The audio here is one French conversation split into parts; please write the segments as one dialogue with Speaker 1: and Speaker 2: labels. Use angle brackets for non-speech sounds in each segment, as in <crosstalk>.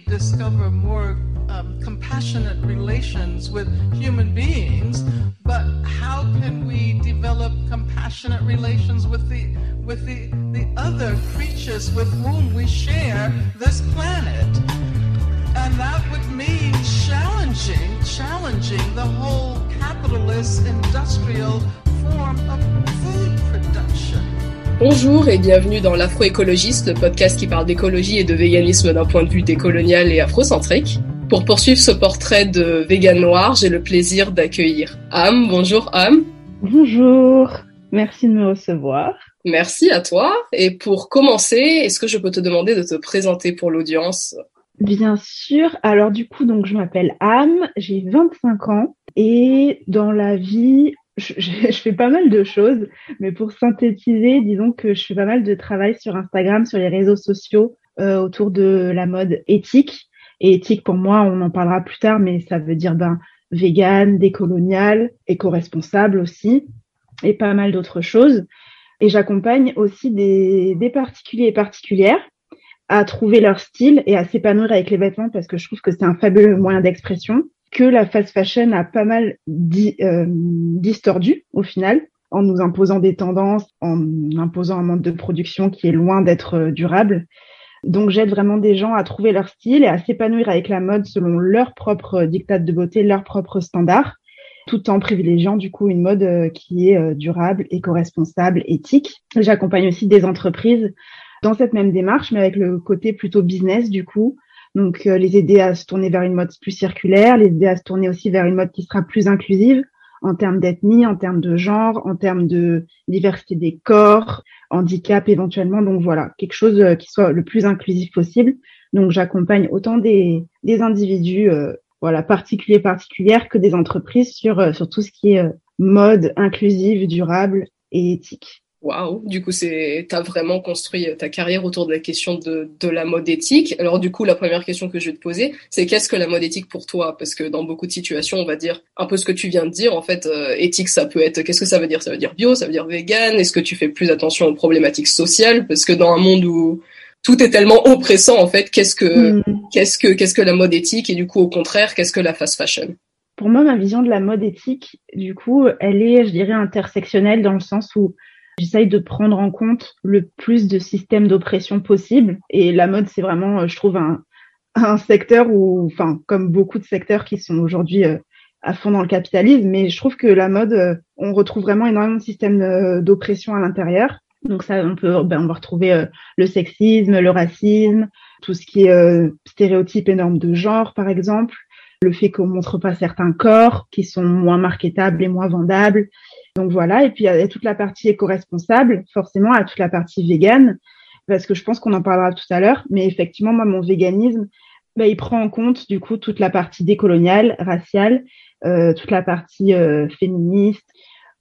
Speaker 1: discover more um, compassionate relations with human beings, but how can we develop compassionate relations with the with the, the other creatures with whom we share this planet? And that would mean challenging, challenging the whole capitalist industrial form of.
Speaker 2: Bonjour et bienvenue dans l'Afroécologiste, le podcast qui parle d'écologie et de véganisme d'un point de vue décolonial et afrocentrique. Pour poursuivre ce portrait de vegan noir, j'ai le plaisir d'accueillir Am. Bonjour Am.
Speaker 3: Bonjour, merci de me recevoir.
Speaker 2: Merci à toi. Et pour commencer, est-ce que je peux te demander de te présenter pour l'audience?
Speaker 3: Bien sûr. Alors du coup, donc je m'appelle Am, j'ai 25 ans et dans la vie, je, <laughs> je, fais pas mal de choses, mais pour synthétiser, disons que je fais pas mal de travail sur Instagram, sur les réseaux sociaux euh, autour de la mode éthique. Et éthique pour moi, on en parlera plus tard, mais ça veut dire ben vegan, décolonial, éco-responsable aussi, et pas mal d'autres choses. Et j'accompagne aussi des, des particuliers et particulières à trouver leur style et à s'épanouir avec les vêtements parce que je trouve que c'est un fabuleux moyen d'expression que la fast fashion a pas mal euh, distordu au final en nous imposant des tendances, en imposant un mode de production qui est loin d'être euh, durable. Donc j'aide vraiment des gens à trouver leur style et à s'épanouir avec la mode selon leur propre dictat de beauté, leurs propres standards, tout en privilégiant du coup une mode euh, qui est durable, éco-responsable, éthique. J'accompagne aussi des entreprises dans cette même démarche, mais avec le côté plutôt business du coup. Donc euh, les aider à se tourner vers une mode plus circulaire, les aider à se tourner aussi vers une mode qui sera plus inclusive en termes d'ethnie, en termes de genre, en termes de diversité des corps, handicap éventuellement. Donc voilà, quelque chose euh, qui soit le plus inclusif possible. Donc j'accompagne autant des, des individus euh, voilà particuliers particulières que des entreprises sur sur tout ce qui est mode inclusive, durable et éthique.
Speaker 2: Waouh, du coup, c'est, t'as vraiment construit ta carrière autour de la question de, de la mode éthique. Alors, du coup, la première question que je vais te poser, c'est qu'est-ce que la mode éthique pour toi? Parce que dans beaucoup de situations, on va dire un peu ce que tu viens de dire. En fait, euh, éthique, ça peut être, qu'est-ce que ça veut dire? Ça veut dire bio, ça veut dire vegan? Est-ce que tu fais plus attention aux problématiques sociales? Parce que dans un monde où tout est tellement oppressant, en fait, qu'est-ce que, mm. qu'est-ce que, qu'est-ce que la mode éthique? Et du coup, au contraire, qu'est-ce que la fast fashion?
Speaker 3: Pour moi, ma vision de la mode éthique, du coup, elle est, je dirais, intersectionnelle dans le sens où J'essaye de prendre en compte le plus de systèmes d'oppression possible. Et la mode, c'est vraiment, euh, je trouve, un, un secteur où, enfin, comme beaucoup de secteurs qui sont aujourd'hui euh, à fond dans le capitalisme, mais je trouve que la mode, euh, on retrouve vraiment énormément de systèmes d'oppression à l'intérieur. Donc ça, on peut, ben, on va retrouver le sexisme, le racisme, tout ce qui est stéréotypes et normes de genre, par exemple, le fait qu'on montre pas certains corps qui sont moins marketables et moins vendables, donc voilà, et puis il y toute la partie éco-responsable, forcément, à toute la partie végane, parce que je pense qu'on en parlera tout à l'heure, mais effectivement, moi, mon véganisme, bah, il prend en compte du coup toute la partie décoloniale, raciale, euh, toute la partie euh, féministe,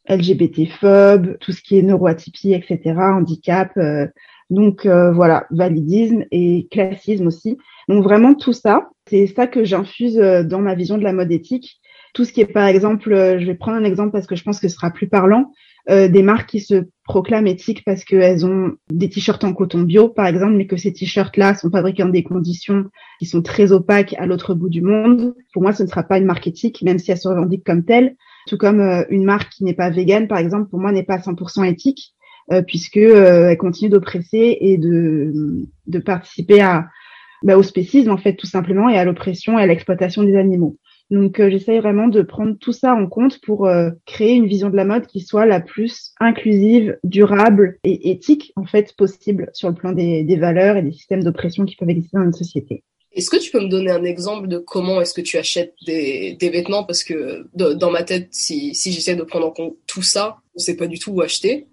Speaker 3: LGBT-phobe, tout ce qui est neuroatypie, etc., handicap. Euh, donc euh, voilà, validisme et classisme aussi. Donc vraiment tout ça, c'est ça que j'infuse dans ma vision de la mode éthique tout ce qui est par exemple, euh, je vais prendre un exemple parce que je pense que ce sera plus parlant, euh, des marques qui se proclament éthiques parce qu'elles ont des t-shirts en coton bio, par exemple, mais que ces t-shirts-là sont fabriqués dans des conditions qui sont très opaques à l'autre bout du monde. Pour moi, ce ne sera pas une marque éthique, même si elle se revendique comme telle. Tout comme euh, une marque qui n'est pas végane, par exemple, pour moi, n'est pas 100% éthique, euh, puisque elle continue d'oppresser et de, participer bah, au spécisme, en fait, tout simplement, et à l'oppression et à l'exploitation des animaux. Donc euh, j'essaye vraiment de prendre tout ça en compte pour euh, créer une vision de la mode qui soit la plus inclusive, durable et éthique en fait possible sur le plan des, des valeurs et des systèmes d'oppression qui peuvent exister dans une société.
Speaker 2: Est-ce que tu peux me donner un exemple de comment est-ce que tu achètes des, des vêtements? Parce que dans ma tête, si, si j'essaie de prendre en compte tout ça, je sais pas du tout où acheter.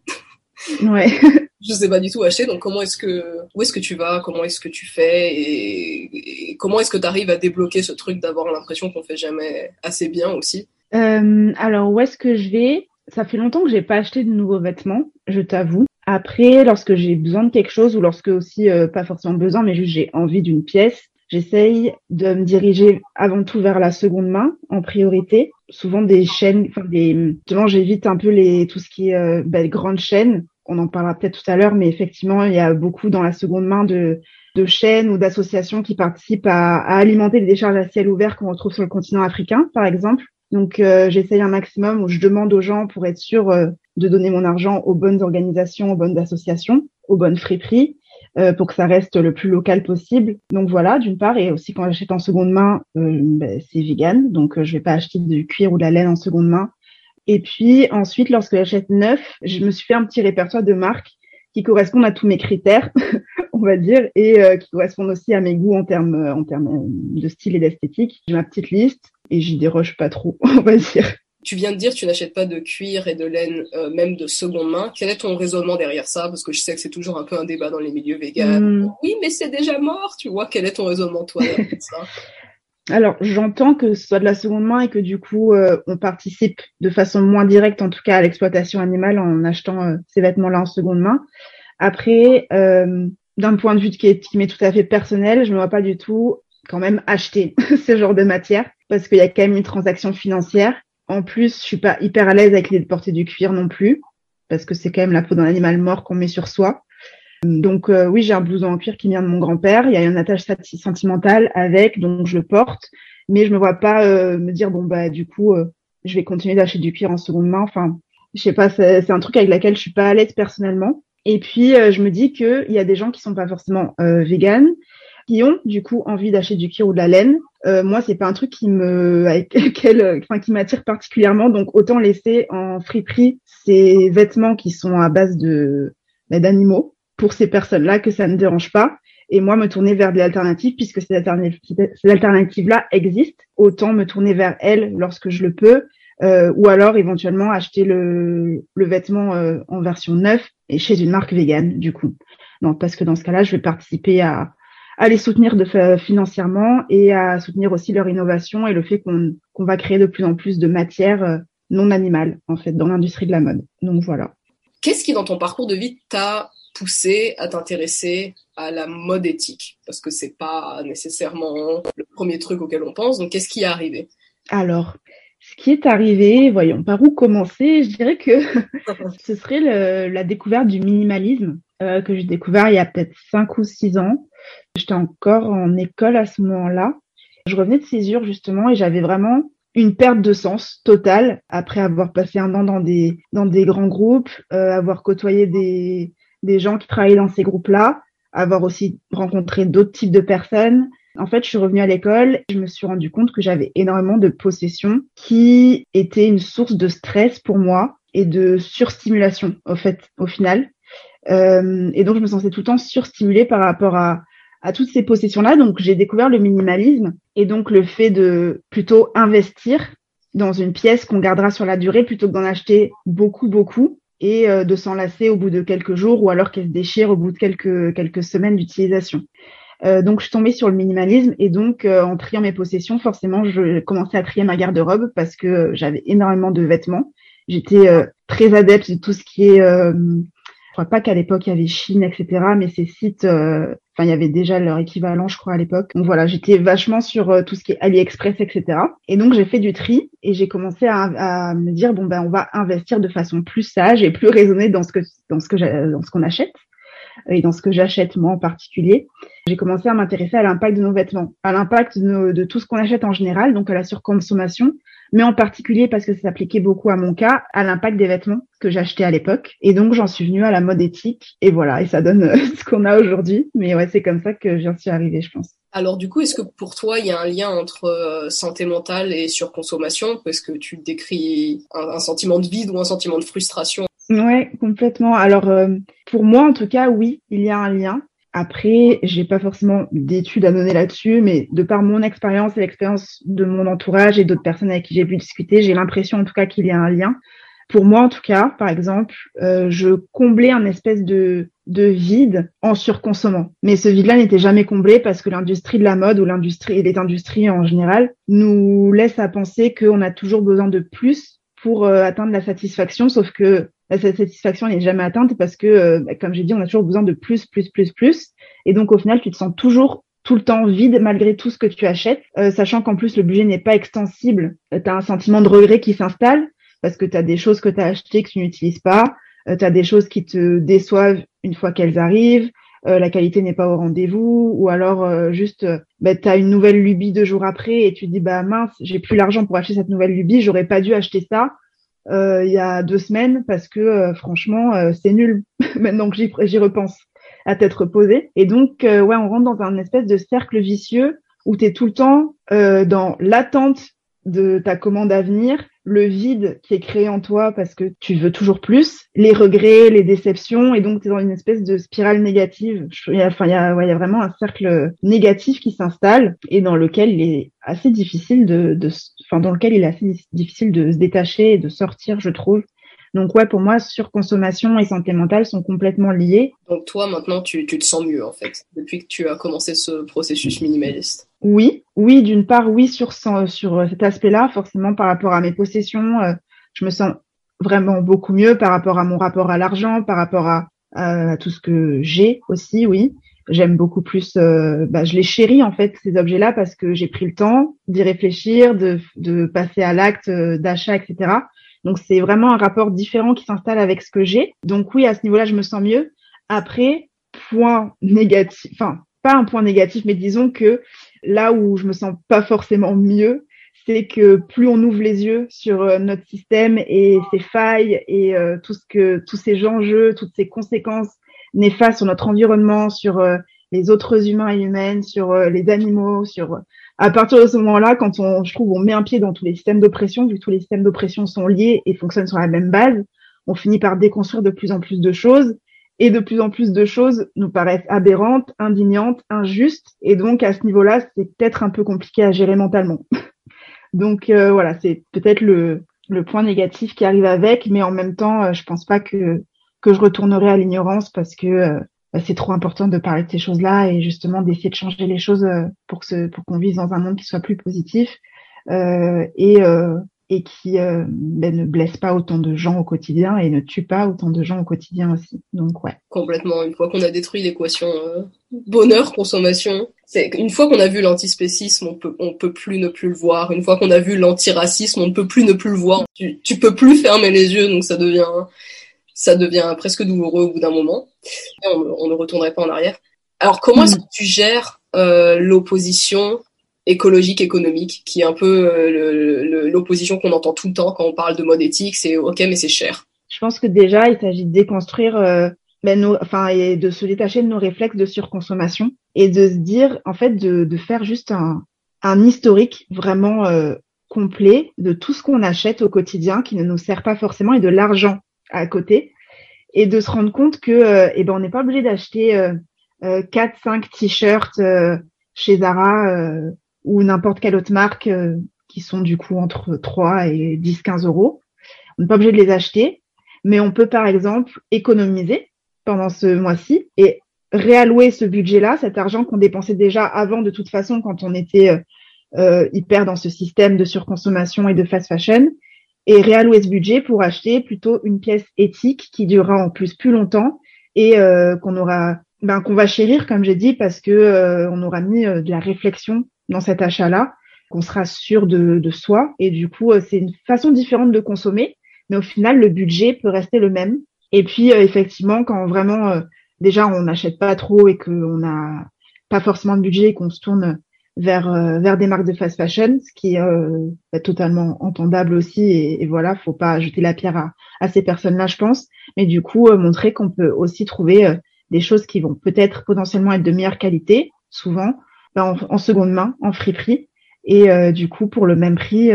Speaker 3: Ouais. <laughs>
Speaker 2: je sais pas du tout acheter. Donc comment est-ce que où est-ce que tu vas Comment est-ce que tu fais et, comment est-ce que tu arrives à débloquer ce truc d'avoir l'impression qu'on fait jamais assez bien aussi?
Speaker 3: Euh, Alors où est-ce que je vais? Ça fait longtemps que j'ai pas acheté de nouveaux vêtements, je t'avoue. Après, lorsque j'ai besoin de quelque chose ou lorsque aussi euh, pas forcément besoin, mais juste j'ai envie d'une pièce, j'essaye de me diriger avant tout vers la seconde main en priorité. Souvent des chaînes, enfin des, justement j'évite un peu les tout ce qui est euh, ben, grandes chaînes on en parlera peut-être tout à l'heure, mais effectivement, il y a beaucoup dans la seconde main de, chaînes ou d'associations qui participent à, alimenter les décharges à ciel ouvert qu'on retrouve sur le continent africain, par exemple. Donc, euh, j'essaye un maximum où je demande aux gens pour être sûr euh, de donner mon argent aux bonnes organisations, aux bonnes associations, aux bonnes friperies, euh, pour que ça reste le plus local possible. Donc voilà, d'une part, et aussi quand j'achète en seconde main, ben, c'est vegan, donc je vais pas acheter du cuir ou de la laine en seconde main. Et puis ensuite, lorsque j'achète neuf, je me suis fait un petit répertoire de marques qui correspondent à tous mes critères, <laughs> on va dire, et euh, qui correspondent aussi à mes goûts en termes en termes de style et d'esthétique. J'ai ma petite liste et j'y déroge pas trop, <laughs> on va dire.
Speaker 2: Tu viens de dire que tu n'achètes pas de cuir et de laine, euh, même de seconde main. Quel est ton raisonnement derrière ça? Parce que je sais que c'est toujours un peu un débat dans les milieux véganes. Mm. Oui, mais c'est déjà mort, tu vois. Quel est ton raisonnement, toi, derrière ça? <laughs>
Speaker 3: alors, j'entends que ce soit de la seconde main et que du coup, euh, on participe de façon moins directe, en tout cas, à l'exploitation animale en achetant euh, ces vêtements-là en seconde main. Après, euh, d'un point de vue qui, est, qui m'est tout à fait personnel, je ne vois pas du tout quand même acheter <laughs> ce genre de matière parce qu'il y a quand même une transaction financière. En plus, je suis pas hyper à l'aise avec les porter du cuir non plus parce que c'est quand même la peau d'un animal mort qu'on met sur soi. Donc euh, oui, j'ai un blouson en cuir qui vient de mon grand-père. Il y a une attache sentimentale avec, donc je le porte. Mais je me vois pas euh, me dire bon bah du coup euh, je vais continuer d'acheter du cuir en seconde main. Enfin, je sais pas, c'est un truc avec lequel je suis pas à l'aise personnellement. Et puis je me dis que il y a des gens qui sont pas forcément véganes, qui ont du coup envie d'acheter du cuir ou de la laine. moi, c'est pas un truc qui me, <laughs> enfin qui m'attire particulièrement. Donc autant laisser en friperie ces vêtements qui sont à base de bah, d'animaux pour ces personnes-là que ça ne dérange pas et moi me tourner vers des alternatives puisque ces alternatives-là existent. Autant me tourner vers elles lorsque je le peux euh, ou alors éventuellement acheter le, le vêtement euh, en version neuve et chez une marque végane du coup. Donc parce que dans ce cas-là, je vais participer à, à les soutenir de, financièrement et à soutenir aussi leur innovation et le fait qu'on qu'on va créer de plus en plus de matières euh, non animales en fait dans l'industrie de la mode. Donc voilà.
Speaker 2: Qu'est-ce qui dans ton parcours de vie t'a poussé à t'intéresser à la mode éthique Parce que c'est pas nécessairement le premier truc auquel on pense. Donc, qu'est-ce qui est arrivé?
Speaker 3: Alors, ce qui est arrivé, voyons, par où commencer? Je dirais que <laughs> ce serait la découverte du minimalisme euh, que j'ai découvert il y a peut-être cinq ou six ans. J'étais encore en école à ce moment-là. Je revenais de césure justement et j'avais vraiment une perte de sens totale après avoir passé un an dans des dans des grands groupes, euh, avoir côtoyé des des gens qui travaillaient dans ces groupes-là, avoir aussi rencontré d'autres types de personnes. En fait, je suis revenue à l'école, je me suis rendu compte que j'avais énormément de possessions qui étaient une source de stress pour moi et de surstimulation, au fait, au final. Euh, et donc, je me sentais tout le temps surstimulée par rapport à, à toutes ces possessions-là. Donc, j'ai découvert le minimalisme et donc le fait de plutôt investir dans une pièce qu'on gardera sur la durée plutôt que d'en acheter beaucoup, beaucoup et euh, de s'enlacer au bout de quelques jours ou alors qu'elle se déchire au bout de quelques, quelques semaines d'utilisation. Euh, donc, je suis tombée sur le minimalisme et donc, euh, en triant mes possessions, forcément, je commençais à trier ma garde-robe parce que j'avais énormément de vêtements. J'étais très adepte de tout ce qui est je crois pas qu'à l'époque il y avait Chine, etc. Mais ces sites, euh, enfin il y avait déjà leur équivalent, je crois à l'époque. Donc voilà, j'étais vachement sur euh, tout ce qui est AliExpress, etc. Et donc j'ai fait du tri et j'ai commencé à, à, me dire bon ben on va investir de façon plus sage et plus raisonnée dans ce que dans ce que dans ce qu'on achète et dans ce que j'achète moi en particulier. J'ai commencé à m'intéresser à l'impact de nos vêtements, à l'impact de, tout ce qu'on achète en général, donc à la surconsommation, mais en particulier parce que ça s'appliquait beaucoup à mon cas, à l'impact des vêtements que j'achetais à l'époque. Et donc j'en suis venue à la mode éthique, et voilà, et ça donne euh, <laughs> ce qu'on a aujourd'hui. Mais ouais, c'est comme ça que j'en suis arrivée, je pense.
Speaker 2: Alors du coup, est-ce que pour toi, il y a un lien entre euh, santé mentale et surconsommation? Parce que tu décris un, un, sentiment de vide ou un sentiment de frustration.
Speaker 3: Ouais, complètement. Alors euh, pour moi, en tout cas, oui, il y a un lien. Après, j'ai pas forcément d'études à donner là-dessus, mais de par mon expérience et l'expérience de mon entourage et d'autres personnes avec qui j'ai pu discuter, j'ai l'impression en tout cas qu'il y a un lien. Pour moi, en tout cas, par exemple, euh, je comblais un espèce de, de vide en surconsommant. Mais ce vide-là n'était jamais comblé parce que l'industrie de la mode ou l'industrie et les industries en général nous laissent à penser qu'on a toujours besoin de plus pour euh, atteindre la satisfaction, sauf que cette satisfaction n'est jamais atteinte parce que, euh, bah, comme j'ai dit, on a toujours besoin de plus, plus, plus, plus. Et donc, au final, tu te sens toujours tout le temps vide malgré tout ce que tu achètes, euh, sachant qu'en plus, le budget n'est pas extensible. Euh, tu as un sentiment de regret qui s'installe parce que tu as des choses que tu as achetées que tu n'utilises pas. euh, tu as des choses qui te déçoivent une fois qu'elles arrivent, euh, la qualité n'est pas au rendez-vous, ou alors juste bah, tu as une nouvelle lubie deux jours après et tu te dis bah mince, j'ai plus l'argent pour acheter cette nouvelle lubie, j'aurais pas dû acheter ça il y a deux semaines parce que franchement c'est nul <laughs> maintenant que j'y repense à tête reposée. Et donc ouais, on rentre dans un espèce de cercle vicieux où tu es tout le temps dans l'attente de ta commande à venir, le vide qui est créé en toi parce que tu veux toujours plus, les regrets, les déceptions, et donc tu es dans une espèce de spirale négative. Il y a, enfin, il ouais, y a vraiment un cercle négatif qui s'installe et dans lequel il est assez difficile de, de, enfin, dans lequel il est assez difficile de se détacher et de sortir, je trouve. Donc ouais, pour moi, surconsommation et santé mentale sont complètement liées.
Speaker 2: Donc toi, maintenant, tu, tu te sens mieux en fait, depuis que tu as commencé ce processus minimaliste.
Speaker 3: Oui, oui, d'une part, oui, sur, sur cet aspect-là, forcément par rapport à mes possessions, euh, je me sens vraiment beaucoup mieux par rapport à mon rapport à l'argent, par rapport à, à, tout ce que j'ai aussi, oui. J'aime beaucoup plus, euh, bah, je les chéris en fait ces objets-là parce que j'ai pris le temps d'y réfléchir, de, de passer à l'acte euh, d'achat, etc. Donc c'est vraiment un rapport différent qui s'installe avec ce que j'ai. Donc oui, à ce niveau-là, je me sens mieux. Après, point négatif, enfin pas un point négatif, mais disons que là où je me sens pas forcément mieux, c'est que plus on ouvre les yeux sur euh, notre système et ses failles et euh, tout ce que tous ces enjeux, toutes ces conséquences néfastes sur notre environnement, sur euh, les autres humains et humaines, sur les animaux, sur à partir de ce moment-là, quand on, je trouve, on met un pied dans tous les systèmes d'oppression, vu que tous les systèmes d'oppression sont liés et fonctionnent sur la même base, on finit par déconstruire de plus en plus de choses. Et de plus en plus de choses nous paraissent aberrantes, indignantes, injustes, et donc à ce niveau-là, c'est peut-être un peu compliqué à gérer mentalement. <laughs> donc euh, voilà, c'est peut-être le, point négatif qui arrive avec, mais en même temps, euh, je pense pas que que je retournerai à l'ignorance parce que euh, c'est trop important de parler de ces choses-là et justement d'essayer de changer les choses euh, pour que pour qu'on vive dans un monde qui soit plus positif euh, et euh, et qui euh, ben, ne blesse pas autant de gens au quotidien et ne tue pas autant de gens au quotidien aussi. Donc ouais.
Speaker 2: Complètement. Une fois qu'on a détruit l'équation bonheur consommation, c'est une fois qu'on a vu l'antispécisme, on peut on peut plus ne plus le voir. Une fois qu'on a vu l'antiracisme, on ne peut plus ne plus le voir. Tu tu peux plus fermer les yeux, donc ça devient ça devient presque douloureux au bout d'un moment. on, ne retournerait pas en arrière. Alors, comment est-ce mm. que tu gères euh, l'opposition écologique économique, qui est un peu euh, l'opposition qu'on entend tout le temps quand on parle de mode éthique, c'est ok mais c'est cher.
Speaker 3: Je pense que déjà il s'agit de déconstruire, euh, ben, nos, enfin et de se détacher de nos réflexes de surconsommation et de se dire en fait de, de faire juste un, un historique vraiment complet de tout ce qu'on achète au quotidien qui ne nous sert pas forcément et de l'argent à côté et de se rendre compte que euh, eh ben on n'est pas obligé d'acheter euh, euh, 4 5 t-shirts euh, chez Zara ou n'importe quelle autre marque qui sont du coup entre 3 et 10 15 euros. On n'est pas obligé de les acheter, mais on peut par exemple économiser pendant ce mois-ci et réallouer ce budget-là, cet argent qu'on dépensait déjà avant de toute façon quand on était euh, hyper dans ce système de surconsommation et de fast fashion, et réallouer ce budget pour acheter plutôt une pièce éthique qui durera en plus plus longtemps et euh, qu'on aura ben, qu'on va chérir comme j'ai dit parce que euh, on aura mis euh, de la réflexion dans cet achat là qu'on sera sûr de, de, soi. Et du coup c'est une façon différente de consommer mais au final le budget peut rester le même. Et puis effectivement quand vraiment déjà on n'achète pas trop et qu'on n'a pas forcément de budget et qu'on se tourne vers euh, vers des marques de fast fashion, ce qui est euh, totalement entendable aussi. Et, voilà, faut pas jeter la pierre à, ces personnes-là, je pense. Mais du coup, euh, montrer qu'on peut aussi trouver des choses qui vont peut-être potentiellement être de meilleure qualité, souvent ben, en, seconde main, en friperie, et du coup pour le même prix,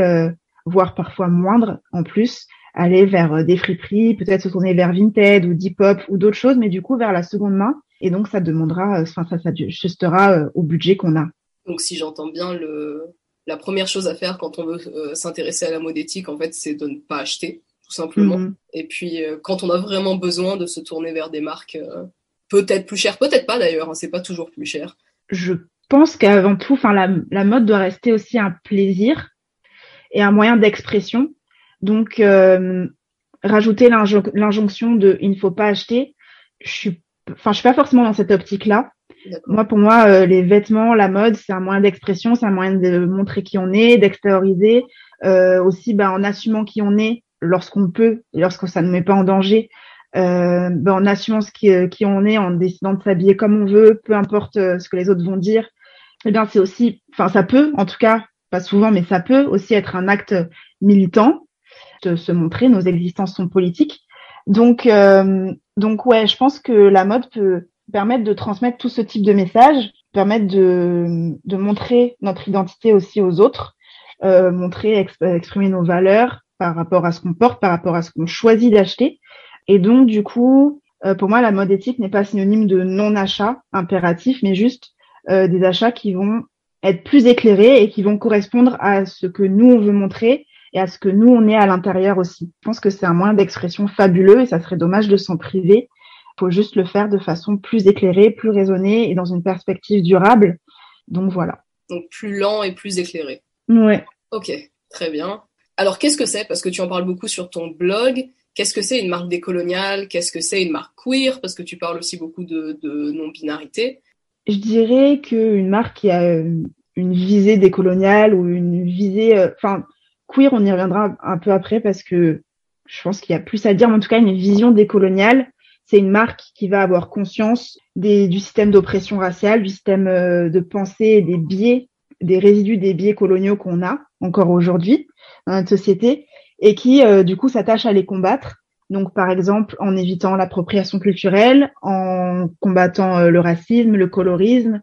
Speaker 3: voire parfois moindre en plus, aller vers des friperies, peut-être se tourner vers Vinted ou Depop ou d'autres choses, mais du coup vers la seconde main. Et donc ça demandera, enfin ça, ça ajustera au budget qu'on a.
Speaker 2: Donc si j'entends bien, le, la première chose à faire quand on veut euh, s'intéresser à la mode éthique, en fait, c'est de ne pas acheter, tout simplement. Mhm. Et puis euh, quand on a vraiment besoin de se tourner vers des marques euh, peut-être plus chères, peut-être pas d'ailleurs, hein, c'est pas toujours plus cher.
Speaker 3: Je pense qu'avant tout, enfin la, la, mode doit rester aussi un plaisir et un moyen d'expression. Donc rajouter l'injonction de il ne faut pas acheter, je suis, enfin je suis pas forcément dans cette optique-là. Moi, pour moi, euh, les vêtements, la mode, c'est un moyen d'expression, c'est un moyen de montrer qui on est, d'extérioriser, euh, aussi ben, en assumant qui on est lorsqu'on peut, et lorsque ça ne met pas en danger, euh, ben, en assumant ce qui, euh, qui, on est, en décidant de s'habiller comme on veut, peu importe euh, ce que les autres vont dire, eh bien c'est aussi, enfin ça peut, en tout cas pas souvent, mais ça peut aussi être un acte militant de se montrer. Nos existences sont politiques, donc euh, donc ouais, je pense que la mode peut permettre de transmettre tout ce type de messages, permettre de de montrer notre identité aussi aux autres, euh, montrer, exprimer nos valeurs par rapport à ce qu'on porte, par rapport à ce qu'on choisit d'acheter. Et donc, du coup, euh, pour moi, la mode éthique n'est pas synonyme de non-achat impératif, mais juste euh, des achats qui vont être plus éclairés et qui vont correspondre à ce que nous, on veut montrer et à ce que nous, on est à l'intérieur aussi. Je pense que c'est un moyen d'expression fabuleux et ça serait dommage de s'en priver. Il faut juste le faire de façon plus éclairée, plus raisonnée et dans une perspective durable. Donc voilà.
Speaker 2: Donc plus lent et plus éclairé.
Speaker 3: Ouais.
Speaker 2: Ok, très bien. Alors qu'est-ce que c'est? Parce que tu en parles beaucoup sur ton blog. Qu'est-ce que c'est une marque décoloniale? Qu'est-ce que c'est une marque queer? Parce que tu parles aussi beaucoup de, non-binarité.
Speaker 3: Je dirais qu'une marque qui a euh, une visée décoloniale ou une visée, euh, enfin queer, on y reviendra un peu après parce que je pense qu'il y a plus à dire. Mais en tout cas, une vision décoloniale, c'est une marque qui va avoir conscience du système d'oppression raciale, du système euh, de pensée, des biais, des résidus des biais coloniaux qu'on a encore aujourd'hui dans notre société et qui, euh, du coup, s'attache à les combattre. Donc, par exemple, en évitant l'appropriation culturelle, en combattant euh, le racisme, le colorisme,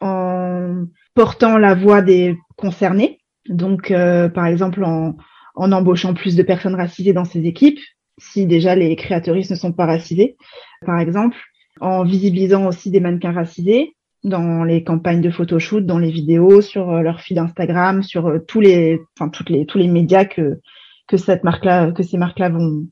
Speaker 3: en portant la voix des concernés. Donc, euh, par exemple, en, embauchant plus de personnes racisées dans ses équipes, si déjà les créateuristes ne sont pas racisés, par exemple, en visibilisant aussi des mannequins racisés dans les campagnes de photoshoot, dans les vidéos, sur leur feed Instagram, sur tous les, enfin toutes les tous les médias que que cette marque-là, que ces marques-là vont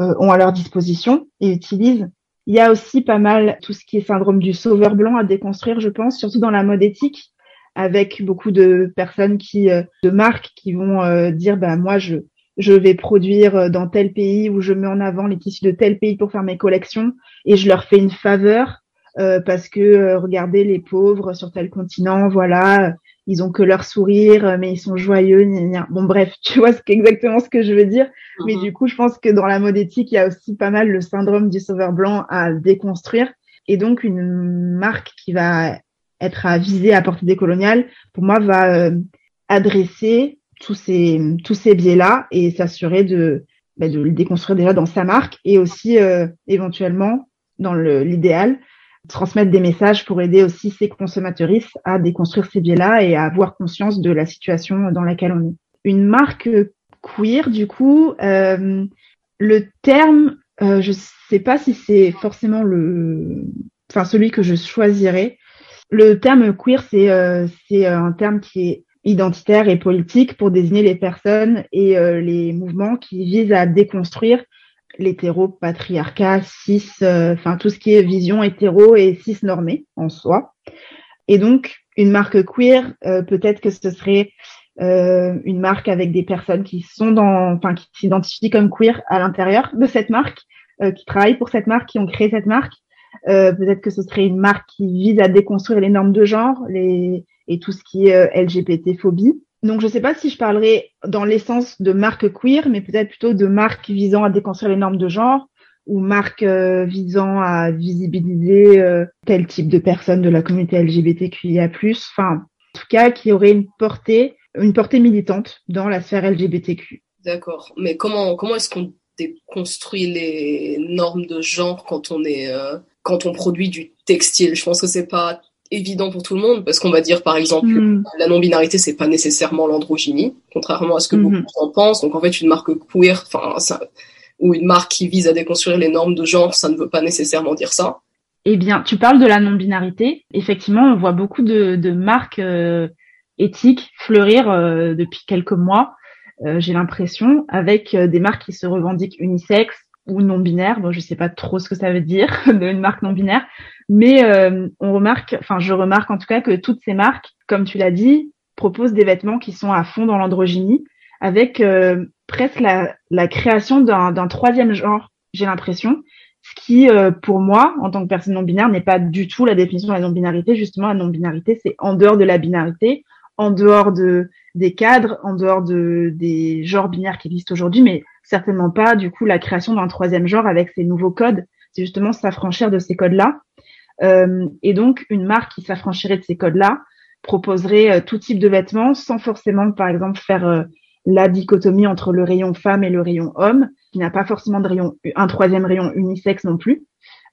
Speaker 3: euh, ont à leur disposition et utilisent. Il y a aussi pas mal tout ce qui est syndrome du sauveur blanc à déconstruire, je pense, surtout dans la mode éthique, avec beaucoup de personnes qui, euh, de marques qui vont euh, dire, bah moi je je vais produire dans tel pays où je mets en avant les tissus de tel pays pour faire mes collections et je leur fais une faveur parce que regardez les pauvres sur tel continent, voilà, ils ont que leur sourire, mais ils sont joyeux. Bon, bref, <laughs> tu vois c'est exactement ce que je veux dire. Mais mhm. du coup, je pense que dans la mode éthique, il y a aussi pas mal le syndrome du sauveur blanc à déconstruire. Et donc, une marque qui va être à viser à portée décoloniale, pour moi, va euh, adresser tous ces tous ces biais-là et s'assurer de bah, de le déconstruire déjà dans sa marque et aussi euh, éventuellement dans l'idéal transmettre des messages pour aider aussi ces consommateuristes à déconstruire ces biais-là et à avoir conscience de la situation dans laquelle on est. Une marque queer, du coup, euh, le terme, euh, je sais pas si c'est forcément le, enfin celui que je choisirais. Le terme queer, c'est euh, c'est un terme qui est identitaire et politique pour désigner les personnes et euh, les mouvements qui visent à déconstruire l'hétéro-patriarcat, cis, euh, enfin tout ce qui est vision hétéro et cis normée en soi. Et donc une marque queer, euh, peut-être que ce serait euh, une marque avec des personnes qui sont dans, enfin qui s'identifient comme queer à l'intérieur de cette marque, qui travaillent pour cette marque, qui ont créé cette marque. Peut-être que ce serait une marque qui vise à déconstruire les normes de genre, les et tout ce qui est LGBT phobie. Donc, je ne sais pas si je parlerai dans l'essence de marque queer, mais peut-être plutôt de marque visant à déconstruire les normes de genre ou marque euh, visant à visibiliser euh, tel type de personnes de la communauté LGBTQIA+. Enfin, en tout cas, qui aurait une portée, une portée militante dans la sphère LGBTQ.
Speaker 2: D'accord. Mais comment comment est-ce qu'on déconstruit les normes de genre quand on est euh, quand on produit du textile. Je pense que c'est pas évident pour tout le monde parce qu'on va dire par exemple mm. la non-binarité c'est pas nécessairement l'androgynie contrairement à ce que mm-hmm. beaucoup en pensent. Donc en fait une marque queer enfin ou une marque qui vise à déconstruire les normes de genre ça ne veut pas nécessairement dire ça.
Speaker 3: Eh bien tu parles de la non-binarité. Effectivement on voit beaucoup de, de marques euh, éthiques fleurir euh, depuis quelques mois. Euh, j'ai l'impression avec des marques qui se revendiquent unisex ou non binaire bon je sais pas trop ce que ça veut dire <laughs> d'une marque non binaire mais euh, on remarque, enfin je remarque en tout cas que toutes ces marques, comme tu l'as dit, proposent des vêtements qui sont à fond dans l'androgynie, avec euh, presque la, la création d'un troisième genre, j'ai l'impression, ce qui, euh, pour moi, en tant que personne non binaire, n'est pas du tout la définition de la non-binarité. Justement, la non-binarité, c'est en dehors de la binarité, en dehors de des cadres, en dehors de des genres binaires qui existent aujourd'hui, mais certainement pas du coup la création d'un troisième genre avec ces nouveaux codes. C'est justement s'affranchir de ces codes-là. Euh, et donc une marque qui s'affranchirait de ces codes-là proposerait euh, tout type de vêtements sans forcément, par exemple, faire euh, la dichotomie entre le rayon femme et le rayon homme, qui n'a pas forcément de rayon, un troisième rayon unisexe non plus.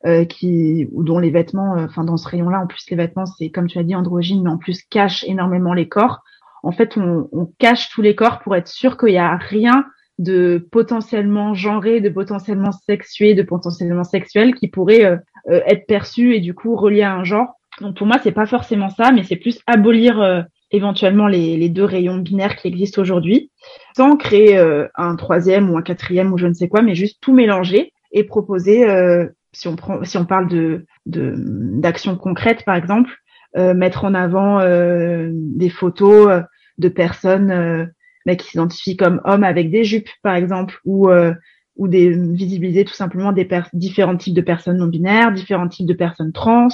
Speaker 3: Euh, qui ou dont les vêtements, enfin dans ce rayon-là, en plus les vêtements c'est comme tu as dit androgyne, mais en plus cachent énormément les corps. En fait, on, on cache tous les corps pour être sûr qu'il n'y a rien de potentiellement genré, de potentiellement sexué, de potentiellement sexuel qui pourrait euh, euh, être perçu et du coup relié à un genre. Donc pour moi, c'est pas forcément ça, mais c'est plus abolir euh, éventuellement les, les, deux rayons binaires qui existent aujourd'hui, sans créer un troisième ou un quatrième ou je ne sais quoi, mais juste tout mélanger et proposer, si on prend, si on parle de d'actions concrètes par exemple, mettre en avant des photos de personnes qui s'identifient comme hommes avec des jupes, par exemple, ou euh, ou des visibiliser tout simplement des différents types de personnes non binaires, différents types de personnes trans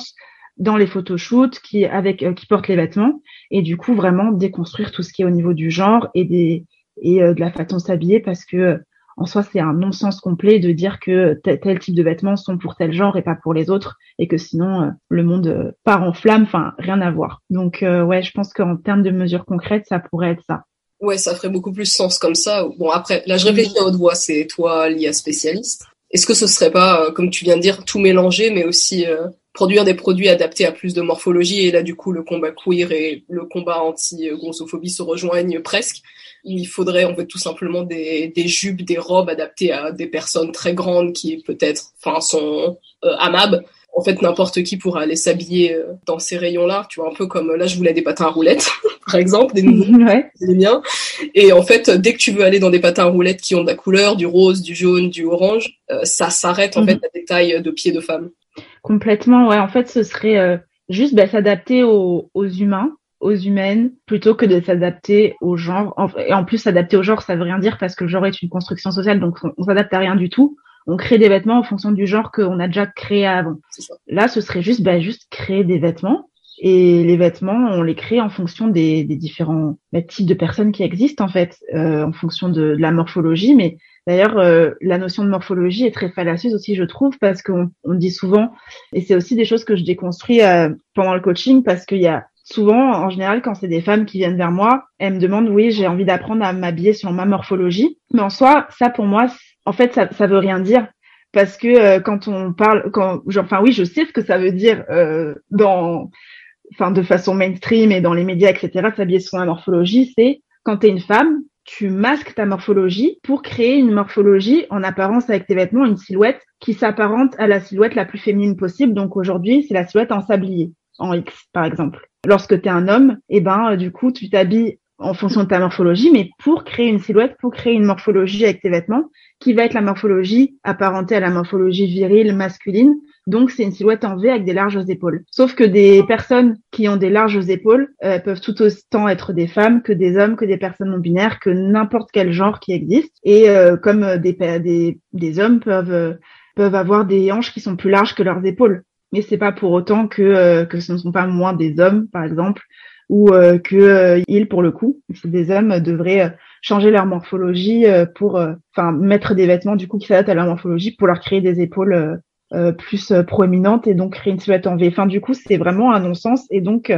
Speaker 3: dans les photoshoots qui avec euh, qui portent les vêtements et du coup vraiment déconstruire tout ce qui est au niveau du genre et des et euh, de la façon de s'habiller parce que en soi c'est un non-sens complet de dire que tel, type de vêtements sont pour tel genre et pas pour les autres et que sinon le monde part en flamme enfin rien à voir. Donc ouais je pense qu'en termes de mesures concrètes ça pourrait être ça
Speaker 2: Ouais, ça ferait beaucoup plus sens comme ça. Bon, après, là, je réfléchis à haute voix, c'est toi, l'IA spécialiste. Est-ce que ce serait pas, euh, comme tu viens de dire, tout mélanger, mais aussi euh, produire des produits adaptés à plus de morphologie Et là, du coup, le combat queer et le combat anti-grossophobie se rejoignent presque. Il faudrait, en fait, tout simplement des, des jupes, des robes adaptées à des personnes très grandes qui, peut-être, enfin, sont euh, amables en fait n'importe qui pourra aller s'habiller euh, dans ces rayons-là. Tu vois, un peu comme là, je voulais des patins à roulettes, <laughs> par exemple, des nouveaux, <laughs> ouais. miens. Et en fait, dès que tu veux aller dans des patins à roulettes qui ont de la couleur, du rose, du jaune, du orange, euh, ça s'arrête en mhm. fait à des tailles de pieds de femmes.
Speaker 3: Complètement, ouais. En fait, ce serait euh, juste bah, s'adapter aux, aux, humains, aux humaines, plutôt que de s'adapter au genre. Et en plus, s'adapter au genre, ça veut rien dire parce que le genre est une construction sociale, donc on, on s'adapte à rien du tout on crée des vêtements en fonction du genre qu'on a déjà créé avant. Là, ce serait juste, bah, juste créer des vêtements. Et les vêtements, on les crée en fonction des, différents bah, types de personnes qui existent, en fait, euh, en fonction de, la morphologie. Mais d'ailleurs, euh, la notion de morphologie est très fallacieuse aussi, je trouve, parce qu'on dit souvent, et c'est aussi des choses que je déconstruis euh, pendant le coaching, parce qu'il y a souvent, en général, quand c'est des femmes qui viennent vers moi, elles me demandent, oui, j'ai envie d'apprendre à m'habiller sur ma morphologie. Mais en soi, ça, pour moi, en fait, ça, ça veut rien dire parce que euh, quand on parle, quand, enfin oui, je sais ce que ça veut dire euh, dans, enfin de façon mainstream et dans les médias, etc. S'habiller sur la morphologie, c'est quand tu es une femme, tu masques ta morphologie pour créer une morphologie en apparence avec tes vêtements, une silhouette qui s'apparente à la silhouette la plus féminine possible. Donc aujourd'hui, c'est la silhouette en sablier, en X par exemple. Lorsque tu es un homme, eh ben euh, du coup, tu t'habilles en fonction de ta morphologie, mais pour créer une silhouette, pour créer une morphologie avec tes vêtements, qui va être la morphologie apparentée à la morphologie virile masculine. Donc, c'est une silhouette en V avec des larges épaules. Sauf que des personnes qui ont des larges épaules euh, peuvent tout autant être des femmes que des hommes, que des personnes non binaires, que n'importe quel genre qui existe. Et euh, comme des, des, des hommes peuvent, euh, peuvent avoir des hanches qui sont plus larges que leurs épaules. Mais c'est pas pour autant que, que ce ne sont pas moins des hommes, par exemple, ou euh, que euh, ils, pour le coup, des hommes, devraient euh, changer leur morphologie pour, enfin, mettre des vêtements du coup qui s'adaptent à leur morphologie pour leur créer des épaules plus proéminentes et donc créer une silhouette en V. Enfin, du coup, c'est vraiment un non-sens et donc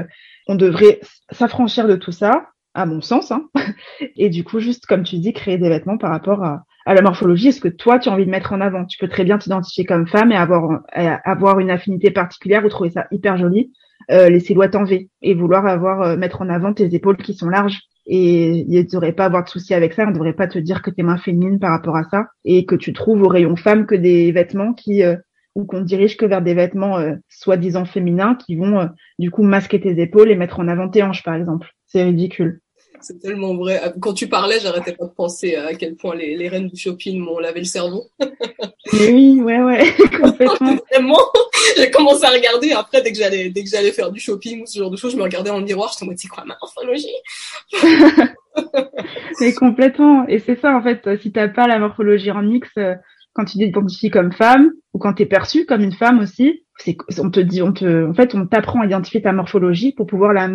Speaker 3: on devrait s'affranchir de tout ça, à mon sens, hein, <laughs> et du coup, juste comme tu dis, créer des vêtements par rapport à, à la morphologie, est-ce que toi tu as envie de mettre en avant Tu peux très bien t'identifier comme femme et avoir avoir une affinité particulière ou trouver ça hyper joli euh, les silhouettes en V et vouloir avoir euh, mettre en avant tes épaules qui sont larges. Et il ne devrait pas avoir de souci avec ça, on ne devrait pas te dire que tu es main féminine par rapport à ça et que tu trouves au rayon femme que des vêtements qui euh, ou qu'on dirige que vers des vêtements soi-disant féminins qui vont du coup masquer tes épaules et mettre en avant tes hanches par exemple. C'est ridicule.
Speaker 2: C'est tellement vrai. Quand tu parlais, j'arrêtais pas de penser à quel point les, les reines du shopping m'ont lavé le cerveau.
Speaker 3: oui, ouais, ouais, <laughs> complètement. <laughs>
Speaker 2: Vraiment, j'ai commencé à regarder. Après, dès que j'allais, dès que j'allais faire du shopping ou ce genre de choses, je me regardais dans le miroir. Je me disais, c'est quoi ma morphologie? <laughs>
Speaker 3: C'est complètement. Et c'est ça, en fait. Si t'as pas la morphologie en mix, euh, quand tu t'identifies comme femme ou quand tu es perçue comme une femme aussi, on te dit on te en fait on t'apprend à identifier ta morphologie pour pouvoir la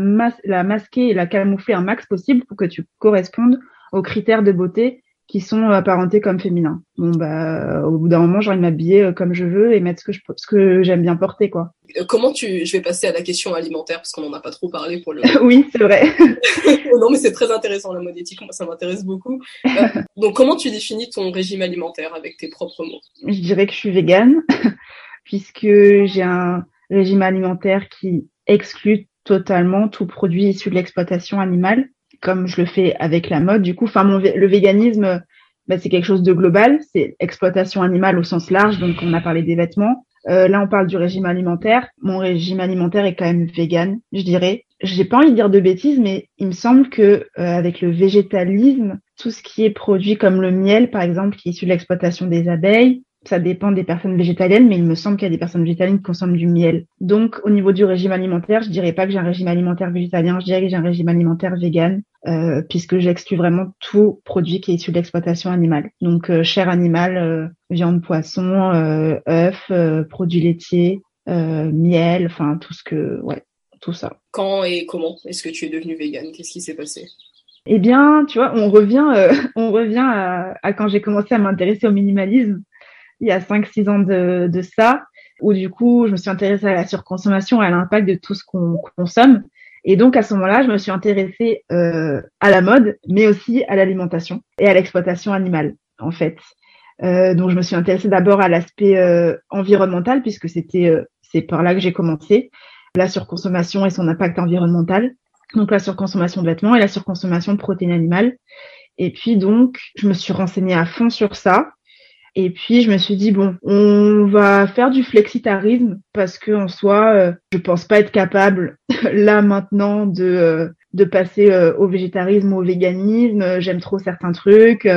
Speaker 3: la masquer et la camoufler un max possible pour que tu correspondes aux critères de beauté qui sont apparentés comme féminins. Bon bah au bout d'un moment, j'ai envie de m'habiller euh, comme je veux et mettre ce que je ce que j'aime bien porter quoi.
Speaker 2: Euh, comment tu je vais passer à la question alimentaire parce qu'on en a pas trop parlé pour le <laughs>
Speaker 3: Oui, c'est vrai. <laughs>
Speaker 2: non mais c'est très intéressant la mode éthique, moi ça m'intéresse beaucoup. Euh, donc comment tu définis ton régime alimentaire avec tes propres mots?
Speaker 3: Je dirais que je suis végane <laughs> puisque j'ai un régime alimentaire qui exclut totalement tout produit issu de l'exploitation animale comme je le fais avec la mode. Du coup, enfin, le véganisme, bah, c'est quelque chose de global. C'est exploitation animale au sens large. Donc, on a parlé des vêtements. Euh, là, on parle du régime alimentaire. Mon régime alimentaire est quand même vegan, je dirais. J'ai pas envie de dire de bêtises, mais il me semble que euh, avec le végétalisme, tout ce qui est produit comme le miel, par exemple, qui est issu de l'exploitation des abeilles, ça dépend des personnes végétaliennes, mais il me semble qu'il y a des personnes végétaliennes qui consomment du miel. Donc, au niveau du régime alimentaire, je dirais pas que j'ai un régime alimentaire végétalien, je dirais que j'ai un régime alimentaire vegan, euh, puisque j'exclus vraiment tout produit qui est issu de l'exploitation animale. Donc, euh, chair animale, euh, viande, poisson, euh, œufs, euh, produits laitiers, miel, enfin tout ce que, ouais, tout ça.
Speaker 2: Quand et comment est-ce que tu es devenue vegan? Qu'est-ce qui s'est passé?
Speaker 3: Eh bien, tu vois, on revient, <laughs> on revient à, à quand j'ai commencé à m'intéresser au minimalisme il y a 5-6 ans de, ça, où du coup, je me suis intéressée à la surconsommation à l'impact de tout ce qu'on consomme. Et donc, à ce moment-là, je me suis intéressée euh, à la mode, mais aussi à l'alimentation et à l'exploitation animale, en fait. Euh, donc, je me suis intéressée d'abord à l'aspect euh, environnemental, puisque c'était euh, c'est par là que j'ai commencé, la surconsommation et son impact environnemental. Donc, la surconsommation de vêtements et la surconsommation de protéines animales. Et puis, donc, je me suis renseignée à fond sur ça. Et puis je me suis dit bon, on va faire du flexitarisme parce que en soi, euh, je pense pas être capable <laughs> là maintenant de euh, de passer euh, au végétarisme au véganisme. J'aime trop certains trucs.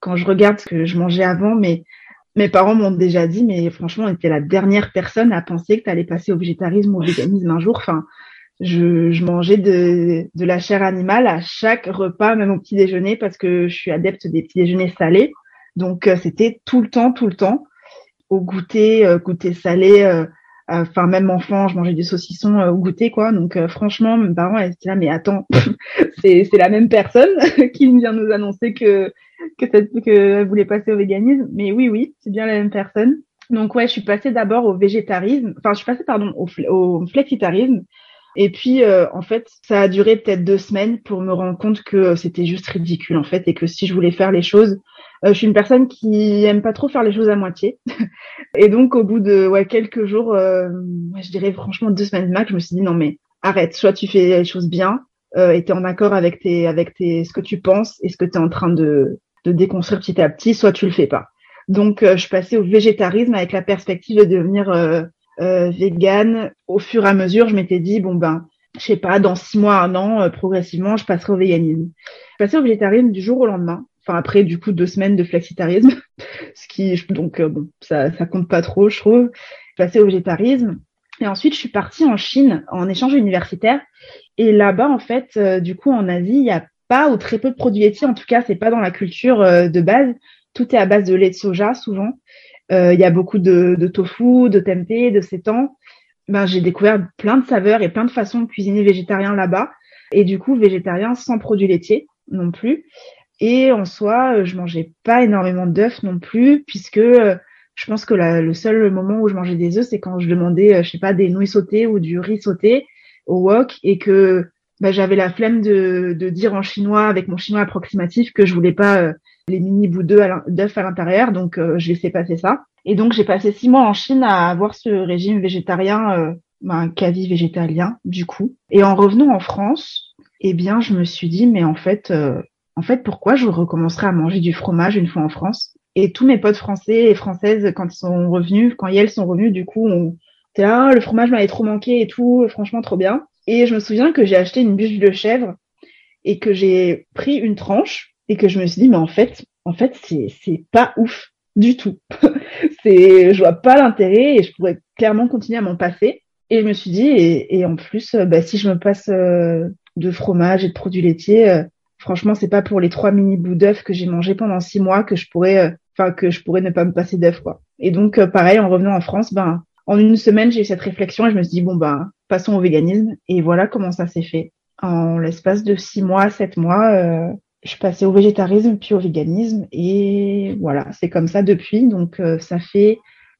Speaker 3: Quand je regarde ce que je mangeais avant, mais mes parents m'ont déjà dit, mais franchement, on était la dernière personne à penser que tu allais passer au végétarisme ou au véganisme un jour. Enfin, je, je mangeais de, de la chair animale à chaque repas, même au petit déjeuner, parce que je suis adepte des petits déjeuners salés. Donc euh, c'était tout le temps, tout le temps. Au goûter, euh, goûter salé, euh, enfin même enfant, je mangeais du saucisson au goûter quoi. Donc franchement, mes parents étaient là, mais attends, <laughs> c'est la même personne <laughs> qui vient nous annoncer que que qu'elle voulait passer au véganisme. Mais oui, oui, c'est bien la même personne. Donc ouais, je suis passée d'abord au végétarisme, enfin je suis passée pardon au, au flexitarisme. Et puis en fait, ça a duré peut-être deux semaines pour me rendre compte que c'était juste ridicule en fait et que si je voulais faire les choses, euh, je suis une personne qui aime pas trop faire les choses à moitié. <laughs> et donc, au bout de ouais, quelques jours, euh, je dirais franchement deux semaines max, je me suis dit non mais arrête, soit tu fais les choses bien euh, et tu es en accord avec tes avec tes ce que tu penses et ce que tu es en train de de déconstruire petit à petit, soit tu le fais pas. Donc, euh, je passais au végétarisme avec la perspective de devenir euh, euh, vegan. Au fur et à mesure, je m'étais dit bon ben, je sais pas, dans six mois, un an, progressivement, je passerai au véganisme. Je passais au végétarisme du jour au lendemain enfin après du coup deux semaines de flexitarisme, <laughs> ce qui donc euh, bon ça ça compte pas trop je trouve. Passé au végétarisme. Et ensuite je suis partie en Chine en échange universitaire. Et là-bas en fait euh, du coup en Asie il y a pas ou très peu de produits laitiers. En tout cas c'est pas dans la culture euh, de base. Tout est à base de lait de soja souvent. Il y a beaucoup de, de tofu de tempeh de sétan ben j'ai découvert plein de saveurs et plein de façons de cuisiner végétarien là-bas. Et du coup végétarien sans produits laitiers non plus et en soi, euh, je mangeais pas énormément d'œufs non plus, puisque euh, je pense que le seul moment où je mangeais des œufs, c'est quand je demandais, euh, je sais pas, des nouilles sautées ou du riz sauté au wok, et que bah, j'avais la flemme de, de, dire en chinois, avec mon chinois approximatif, que je voulais pas les mini bouts d'œufs à l'intérieur, donc je laissais passer ça. Et donc j'ai passé six mois en Chine à avoir ce régime végétarien, bah, quasi végétalien du coup. Et en revenant en France, eh bien je me suis dit, mais en fait en fait, pourquoi je recommencerai à manger du fromage une fois en France? Et tous mes potes français et françaises, quand ils sont revenus, quand elles sont revenues, du coup, on là, le fromage m'avait trop manqué et tout, franchement, trop bien. Et je me souviens que j'ai acheté une bûche de chèvre et que j'ai pris une tranche et que je me suis dit, mais en fait, en fait, c'est, c'est pas ouf du tout. <laughs> c'est, je vois pas l'intérêt et je pourrais clairement continuer à m'en passer. Et je me suis dit, et, et en plus, bah, si je me passe euh, de fromage et de produits laitiers, euh, franchement, c'est pas pour les trois mini bouts d'œufs que j'ai mangé pendant six mois que je pourrais, euh, enfin que je pourrais ne pas me passer d'œufs quoi. Et donc euh, pareil, en revenant en France, ben en une semaine j'ai eu cette réflexion et je me suis dit bon ben passons au véganisme et voilà comment ça s'est fait. En l'espace de six mois, sept mois, euh, je passée au végétarisme puis au véganisme et voilà, c'est comme ça depuis. Donc ça fait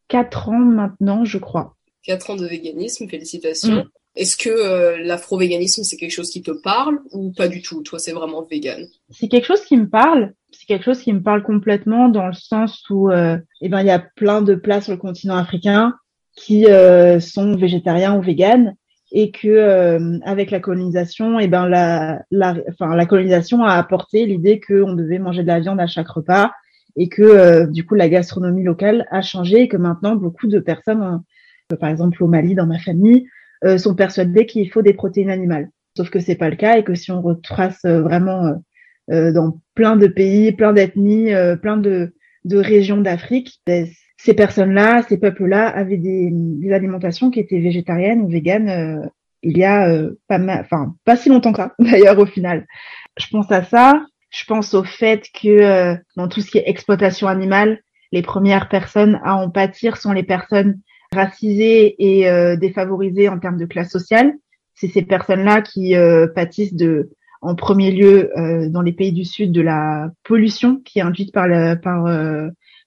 Speaker 3: quatre ans maintenant, je crois.
Speaker 2: Quatre ans de véganisme, félicitations. Mm. Est-ce que euh, l'afro-véganisme, c'est quelque chose qui te parle ou pas du tout? Toi, c'est vraiment vegan?
Speaker 3: C'est quelque chose qui me parle. C'est quelque chose qui me parle complètement dans le sens où euh, eh ben, il y a plein de plats sur le continent africain qui euh, sont végétariens ou véganes et que euh, avec la colonisation, eh ben la, la, enfin, la colonisation a apporté l'idée qu'on devait manger de la viande à chaque repas et que du coup la gastronomie locale a changé et que maintenant beaucoup de personnes, par exemple au Mali dans ma famille, euh, sont persuadés qu'il faut des protéines animales. Sauf que c'est pas le cas et que si on retrace euh, vraiment euh, dans plein de pays, plein d'ethnies, plein de, de régions d'Afrique, ben, ces personnes-là, ces peuples-là avaient des, des, alimentations qui étaient végétariennes ou véganes il y a pas enfin pas si longtemps que ça <laughs> d'ailleurs au final. Je pense à ça. Je pense au fait que dans tout ce qui est exploitation animale, les premières personnes à en pâtir sont les personnes racisées et euh, défavorisées en termes de classe sociale. C'est ces personnes-là qui euh, pâtissent de, en premier lieu, euh, dans les pays du Sud, de la pollution qui est induite par, le, par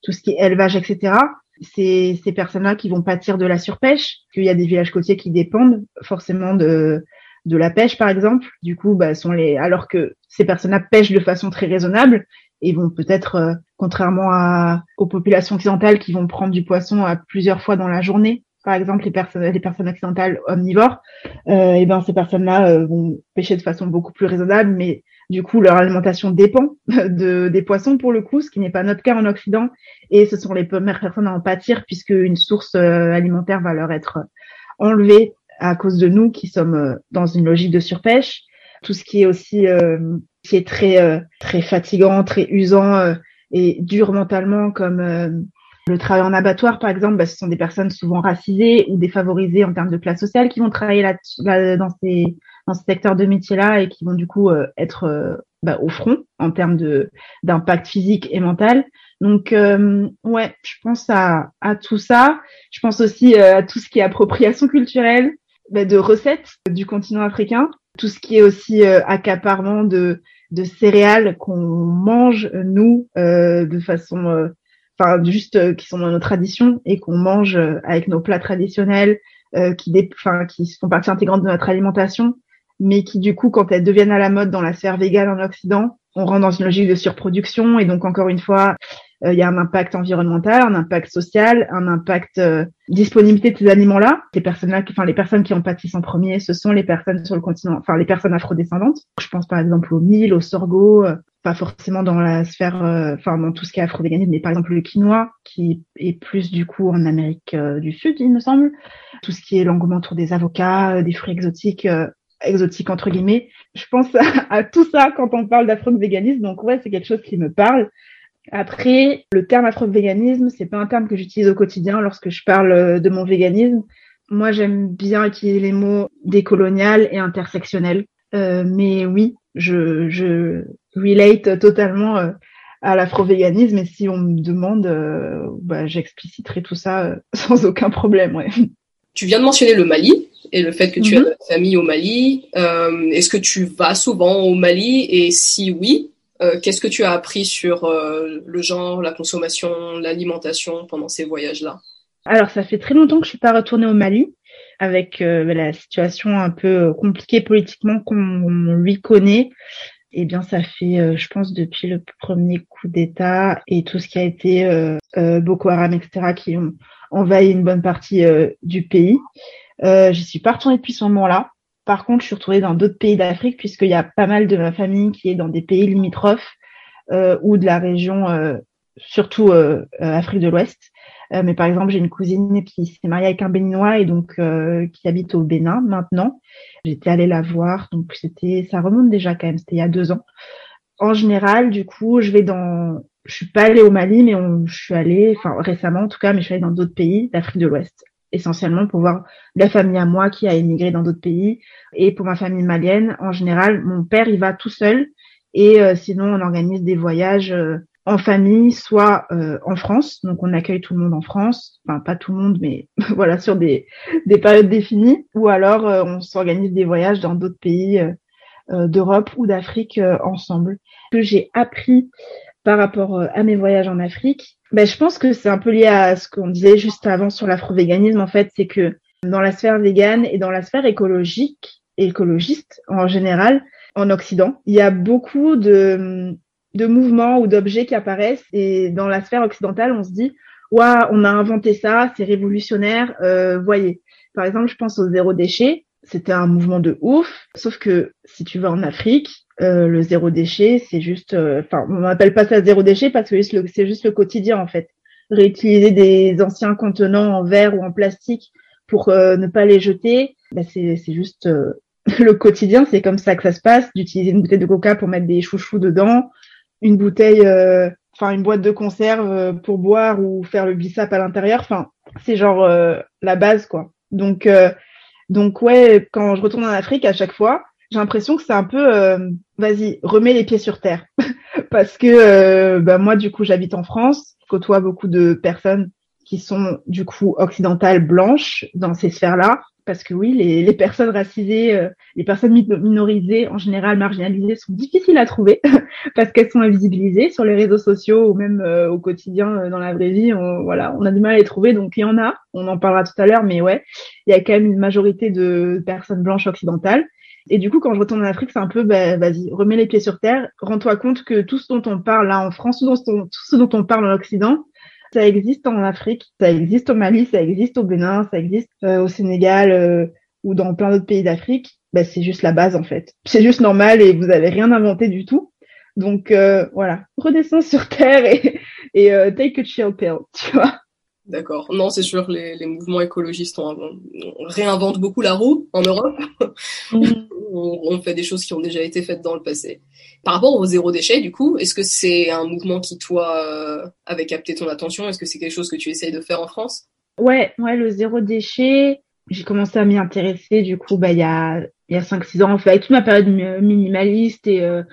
Speaker 3: tout ce qui est élevage, etc. C'est ces personnes-là qui vont pâtir de la surpêche, qu'il y a des villages côtiers qui dépendent forcément de, de la pêche, par exemple. Du coup, bah, sont les, alors que ces personnes-là pêchent de façon très raisonnable, et vont peut-être, euh, contrairement à, aux populations occidentales qui vont prendre du poisson à plusieurs fois dans la journée, par exemple les personnes, les personnes occidentales omnivores, euh, et ben ces personnes-là euh, vont pêcher de façon beaucoup plus raisonnable, mais du coup leur alimentation dépend <laughs> de des poissons pour le coup, ce qui n'est pas notre cas en Occident, et ce sont les premières personnes à en pâtir puisque une source euh, alimentaire va leur être enlevée à cause de nous qui sommes dans une logique de surpêche. Tout ce qui est aussi qui est très euh, très fatigant, très usant euh, et dur mentalement, comme euh, le travail en abattoir, par exemple, bah, ce sont des personnes souvent racisées ou défavorisées en termes de classe sociale qui vont travailler là, dans ces dans ce secteur de métier-là et qui vont du coup être bah, au front en termes de d'impact physique et mental. Donc ouais, je pense à, à tout ça. Je pense aussi à tout ce qui est appropriation culturelle, bah, de recettes du continent africain, tout ce qui est aussi accaparement de de céréales qu'on mange nous euh, de façon euh, enfin juste euh, qui sont dans nos traditions et qu'on mange avec nos plats traditionnels qui enfin qui font partie intégrante de notre alimentation mais qui du coup quand elles deviennent à la mode dans la sphère végane en occident on rentre dans une logique de surproduction et donc encore une fois euh, il y a un impact environnemental, un impact social, un impact euh, disponibilité de ces aliments-là. Ces personnes-là, enfin les personnes qui en pâtissent en premier, ce sont les personnes sur le continent, enfin les personnes afrodescendantes. Je pense par exemple au mil, au sorgho, euh, pas forcément dans la sphère, enfin dans tout ce qui est afro-véganisme, mais par exemple le quinoa, qui est plus du coup en Amérique du Sud, il me semble. Tout ce qui est l'engouement autour des avocats, des fruits exotiques, exotiques entre guillemets. Je pense à, <laughs> à tout ça quand on parle d'afro-véganisme, donc ouais, c'est quelque chose qui me parle. Après, le terme afro-véganisme, c'est pas un terme que j'utilise au quotidien lorsque je parle euh, de mon véganisme. Moi, j'aime bien utiliser les mots décolonial et intersectionnel. Euh, mais oui, je, je relate totalement euh, à l'afro-véganisme et si on me demande, euh, bah, j'expliciterai tout ça <laughs> sans aucun problème. Ouais.
Speaker 2: Tu viens de mentionner le Mali et le fait que tu as mhm. une famille au Mali. Est-ce que tu vas souvent au Mali? Et si oui, euh, qu'est-ce que tu as appris sur euh, le genre, la consommation, l'alimentation pendant ces voyages-là?
Speaker 3: Alors, ça fait très longtemps que je suis pas retournée au Mali, avec euh, la situation un peu compliquée politiquement qu'on lui connaît. Eh bien, ça fait, je pense, depuis le premier coup d'État et tout ce qui a été Boko Haram, etc., qui ont envahi une bonne partie du pays. Euh, J'y suis pas retournée depuis ce moment-là. Par contre, je suis retrouvée dans d'autres pays d'Afrique puisqu'il y a pas mal de ma famille qui est dans des pays limitrophes euh, ou de la région, euh, surtout euh, Afrique de l'Ouest. mais par exemple, j'ai une cousine qui s'est mariée avec un Béninois et donc qui habite au Bénin maintenant. J'étais allée la voir, donc c'était, ça remonte déjà quand même, c'était il y a deux ans. En général, du coup, je vais dans, je suis pas allée au Mali, mais je suis allée, enfin récemment en tout cas, mais je suis allée dans d'autres pays d'Afrique de l'Ouest essentiellement pour voir la famille à moi qui a émigré dans d'autres pays. Et pour ma famille malienne, en général, mon père, il va tout seul. Et euh, sinon, on organise des voyages euh, en famille, soit euh, en France. Donc, on accueille tout le monde en France. Enfin, pas tout le monde, mais <laughs> voilà, sur des, des périodes définies. Ou alors, on s'organise des voyages dans d'autres pays d'Europe ou d'Afrique ensemble. Que j'ai appris par rapport à mes voyages en Afrique, ben, je pense que c'est un peu lié à ce qu'on disait juste avant sur l'afro-véganisme. En fait, c'est que dans la sphère végane et dans la sphère écologique, écologiste en général, en Occident, il y a beaucoup de, de mouvements ou d'objets qui apparaissent et dans la sphère occidentale, on se dit, waouh, on a inventé ça, c'est révolutionnaire, euh, voyez. Par exemple, je pense au zéro déchet, c'était un mouvement de ouf, sauf que si tu vas en Afrique, euh, le zéro déchet, c'est juste, euh, enfin, on n'appelle pas ça zéro déchet parce que c'est juste le quotidien en fait. Réutiliser des anciens contenants en verre ou en plastique pour euh, ne pas les jeter, bah, c'est juste <laughs> le quotidien, c'est comme ça que ça se passe. D'utiliser une bouteille de coca pour mettre des chouchous dedans, une bouteille, enfin une boîte de conserve pour boire ou faire le bissap à l'intérieur. Enfin, c'est genre la base quoi. Donc donc ouais, quand je retourne en Afrique, à chaque fois, j'ai l'impression que c'est un peu, euh, vas-y, remets les pieds sur terre, <laughs> parce que euh, bah, moi du coup j'habite en France, je côtoie beaucoup de personnes qui sont du coup occidentales blanches dans ces sphères-là, parce que oui, les, les personnes racisées, euh, les personnes minorisées, en général marginalisées, sont difficiles à trouver <laughs> parce qu'elles sont invisibilisées sur les réseaux sociaux ou même euh, au quotidien euh, dans la vraie vie. On, voilà, on a du mal à les trouver, donc il y en a. On en parlera tout à l'heure, mais ouais, il y a quand même une majorité de personnes blanches occidentales. Et du coup, quand je retourne en Afrique, c'est un peu, bah, vas-y, remets les pieds sur terre, rends-toi compte que tout ce dont on parle là en France, tout, ce dont on parle en Occident, ça existe en Afrique, ça existe au Mali, ça existe au Bénin, ça existe euh, au Sénégal euh, ou dans plein d'autres pays d'Afrique. Ben, c'est juste la base en fait. C'est juste normal et vous avez rien inventé du tout. Donc euh, voilà, redescends sur terre et, et take a chill pill, tu vois.
Speaker 2: D'accord. Non, c'est sûr, les, les mouvements écologistes on, réinventent beaucoup la roue en Europe. Mm. <laughs> on, fait des choses qui ont déjà été faites dans le passé. Par rapport au zéro déchet, du coup, est-ce que c'est un mouvement qui, toi, euh, avait capté ton attention? Est-ce que c'est quelque chose que tu essayes de faire en France?
Speaker 3: Ouais, ouais, le zéro déchet, j'ai commencé à m'y intéresser, du coup, bah, il y a, il y a 5-6 ans, en fait, avec toute ma période minimaliste et euh,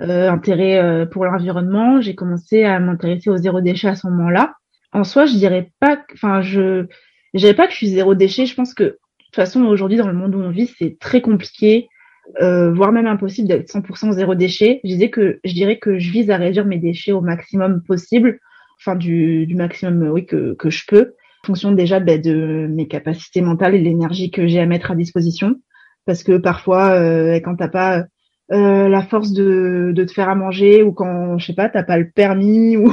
Speaker 3: euh, intérêt euh, pour l'environnement, j'ai commencé à m'intéresser au zéro déchet à ce moment-là en soi, je dirais pas, enfin, je, je dirais pas que je suis zéro déchet. Je pense que de toute façon, aujourd'hui, dans le monde où on vit, c'est très compliqué, euh, voire même impossible d'être 100% zéro déchet. Je disais que, je dirais que je vise à réduire mes déchets au maximum possible, enfin du, maximum, oui, que, que je peux, en fonction déjà ben, de mes capacités mentales et l'énergie que j'ai à mettre à disposition. Parce que parfois, euh, quand t'as pas euh, la force de, de te faire à manger ou quand je sais pas t'as pas le permis <laughs> ou,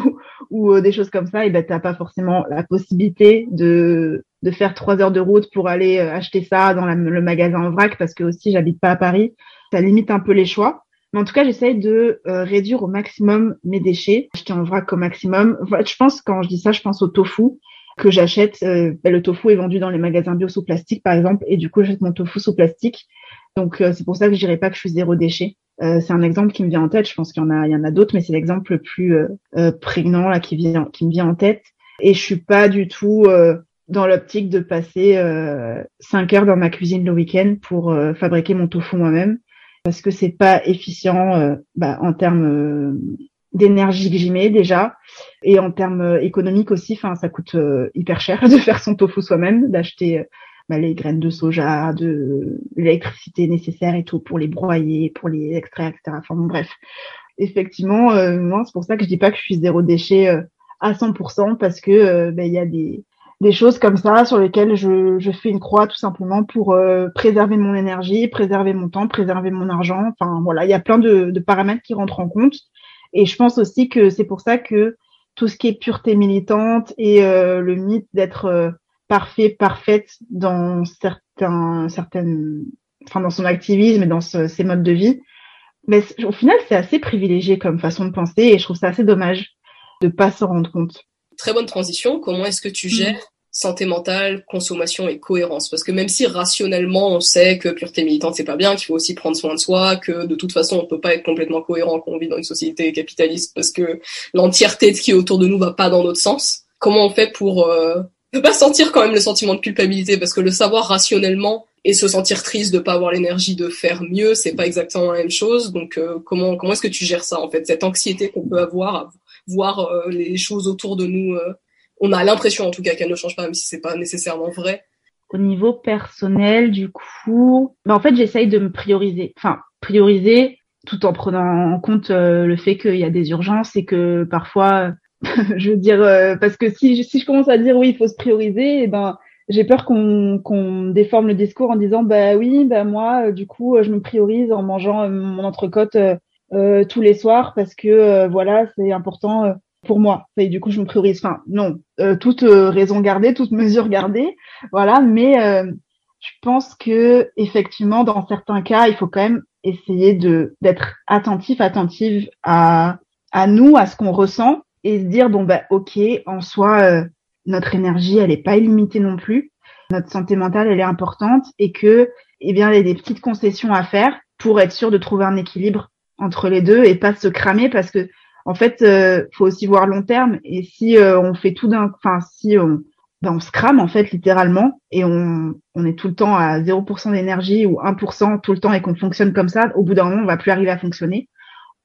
Speaker 3: ou euh, des choses comme ça et ben t'as pas forcément la possibilité de de faire trois heures de route pour aller euh, acheter ça dans le magasin en vrac parce que aussi j'habite pas à Paris. Ça limite un peu les choix. Mais en tout cas j'essaye de réduire au maximum mes déchets acheter en vrac au maximum. Je pense quand je dis ça je pense au tofu que j'achète. Ben, le tofu est vendu dans les magasins bio sous plastique par exemple et du coup j'achète mon tofu sous plastique donc euh, c'est pour ça que je dirais pas que je suis zéro déchet. Euh, c'est un exemple qui me vient en tête. Je pense qu'il y en a, il y en a d'autres, mais c'est l'exemple le plus euh, prégnant là qui vient, qui me vient en tête. Et je suis pas du tout dans l'optique de passer cinq heures dans ma cuisine le week-end pour fabriquer mon tofu moi-même, parce que c'est pas efficient bah, en termes d'énergie que j'y mets déjà et en termes économiques aussi. Enfin, ça coûte hyper cher <laughs> de faire son tofu soi-même, d'acheter bah, les graines de soja, de l'électricité nécessaire et tout pour les broyer, pour les extraire, etc. Enfin bon, bref. Effectivement, euh, c'est pour ça que je dis pas que je suis zéro déchet euh, à 100% parce que euh, bah, il y a des, des choses comme ça sur lesquelles je, je fais une croix tout simplement pour euh, préserver mon énergie, préserver mon temps, préserver mon argent. Enfin voilà, il y a plein de, de paramètres qui rentrent en compte. Et je pense aussi que c'est pour ça que tout ce qui est pureté militante et le mythe d'être parfait, parfaite dans certains, certaines, enfin dans son activisme et dans ses modes de vie. Mais au final, c'est assez privilégié comme façon de penser et je trouve ça assez dommage de pas s'en rendre compte.
Speaker 2: Très bonne transition. Comment est-ce que tu gères santé mentale, consommation et cohérence? Parce que même si rationnellement on sait que pureté militante c'est pas bien, qu'il faut aussi prendre soin de soi, que de toute façon on peut pas être complètement cohérent quand on vit dans une société capitaliste parce que l'entièreté de ce qui est autour de nous va pas dans notre sens. Comment on fait pour euh, ne pas sentir quand même le sentiment de culpabilité parce que le savoir rationnellement et se sentir triste de pas avoir l'énergie de faire mieux, c'est pas exactement la même chose. Donc euh, comment comment est-ce que tu gères ça en fait cette anxiété qu'on peut avoir à voir euh, les choses autour de nous euh, on a l'impression en tout cas qu'elles ne changent pas même si c'est pas nécessairement vrai.
Speaker 3: Au niveau personnel, du coup, ben en fait, j'essaye de me prioriser. Enfin, prioriser tout en prenant en compte le fait qu'il y a des urgences et que parfois, <laughs> je veux dire, parce que si, si je commence à dire oui, il faut se prioriser, et eh ben j'ai peur qu'on qu'on déforme le discours en disant bah oui bah moi du coup je me priorise en mangeant mon entrecôte euh, tous les soirs parce que euh, voilà, c'est important euh, pour moi. Et du coup, je me priorise. Enfin, non, toute raison gardée, toute <laughs> mesure gardée, voilà. Mais je pense que effectivement, dans certains cas, il faut quand même essayer de d'être attentif, attentive à à nous, à ce qu'on ressent, et se dire bon bah ok, en soi, notre énergie, elle est pas illimitée non plus. Notre santé mentale, elle est importante, et que eh bien, il y a des petites concessions à faire pour être sûr de trouver un équilibre entre les deux et pas se cramer parce que en fait euh, faut aussi voir long terme et si euh, on fait tout d'un enfin si on ben on se crame en fait littéralement et on, on est tout le temps à 0% d'énergie ou 1% tout le temps et qu'on fonctionne comme ça, au bout d'un moment on va plus arriver à fonctionner.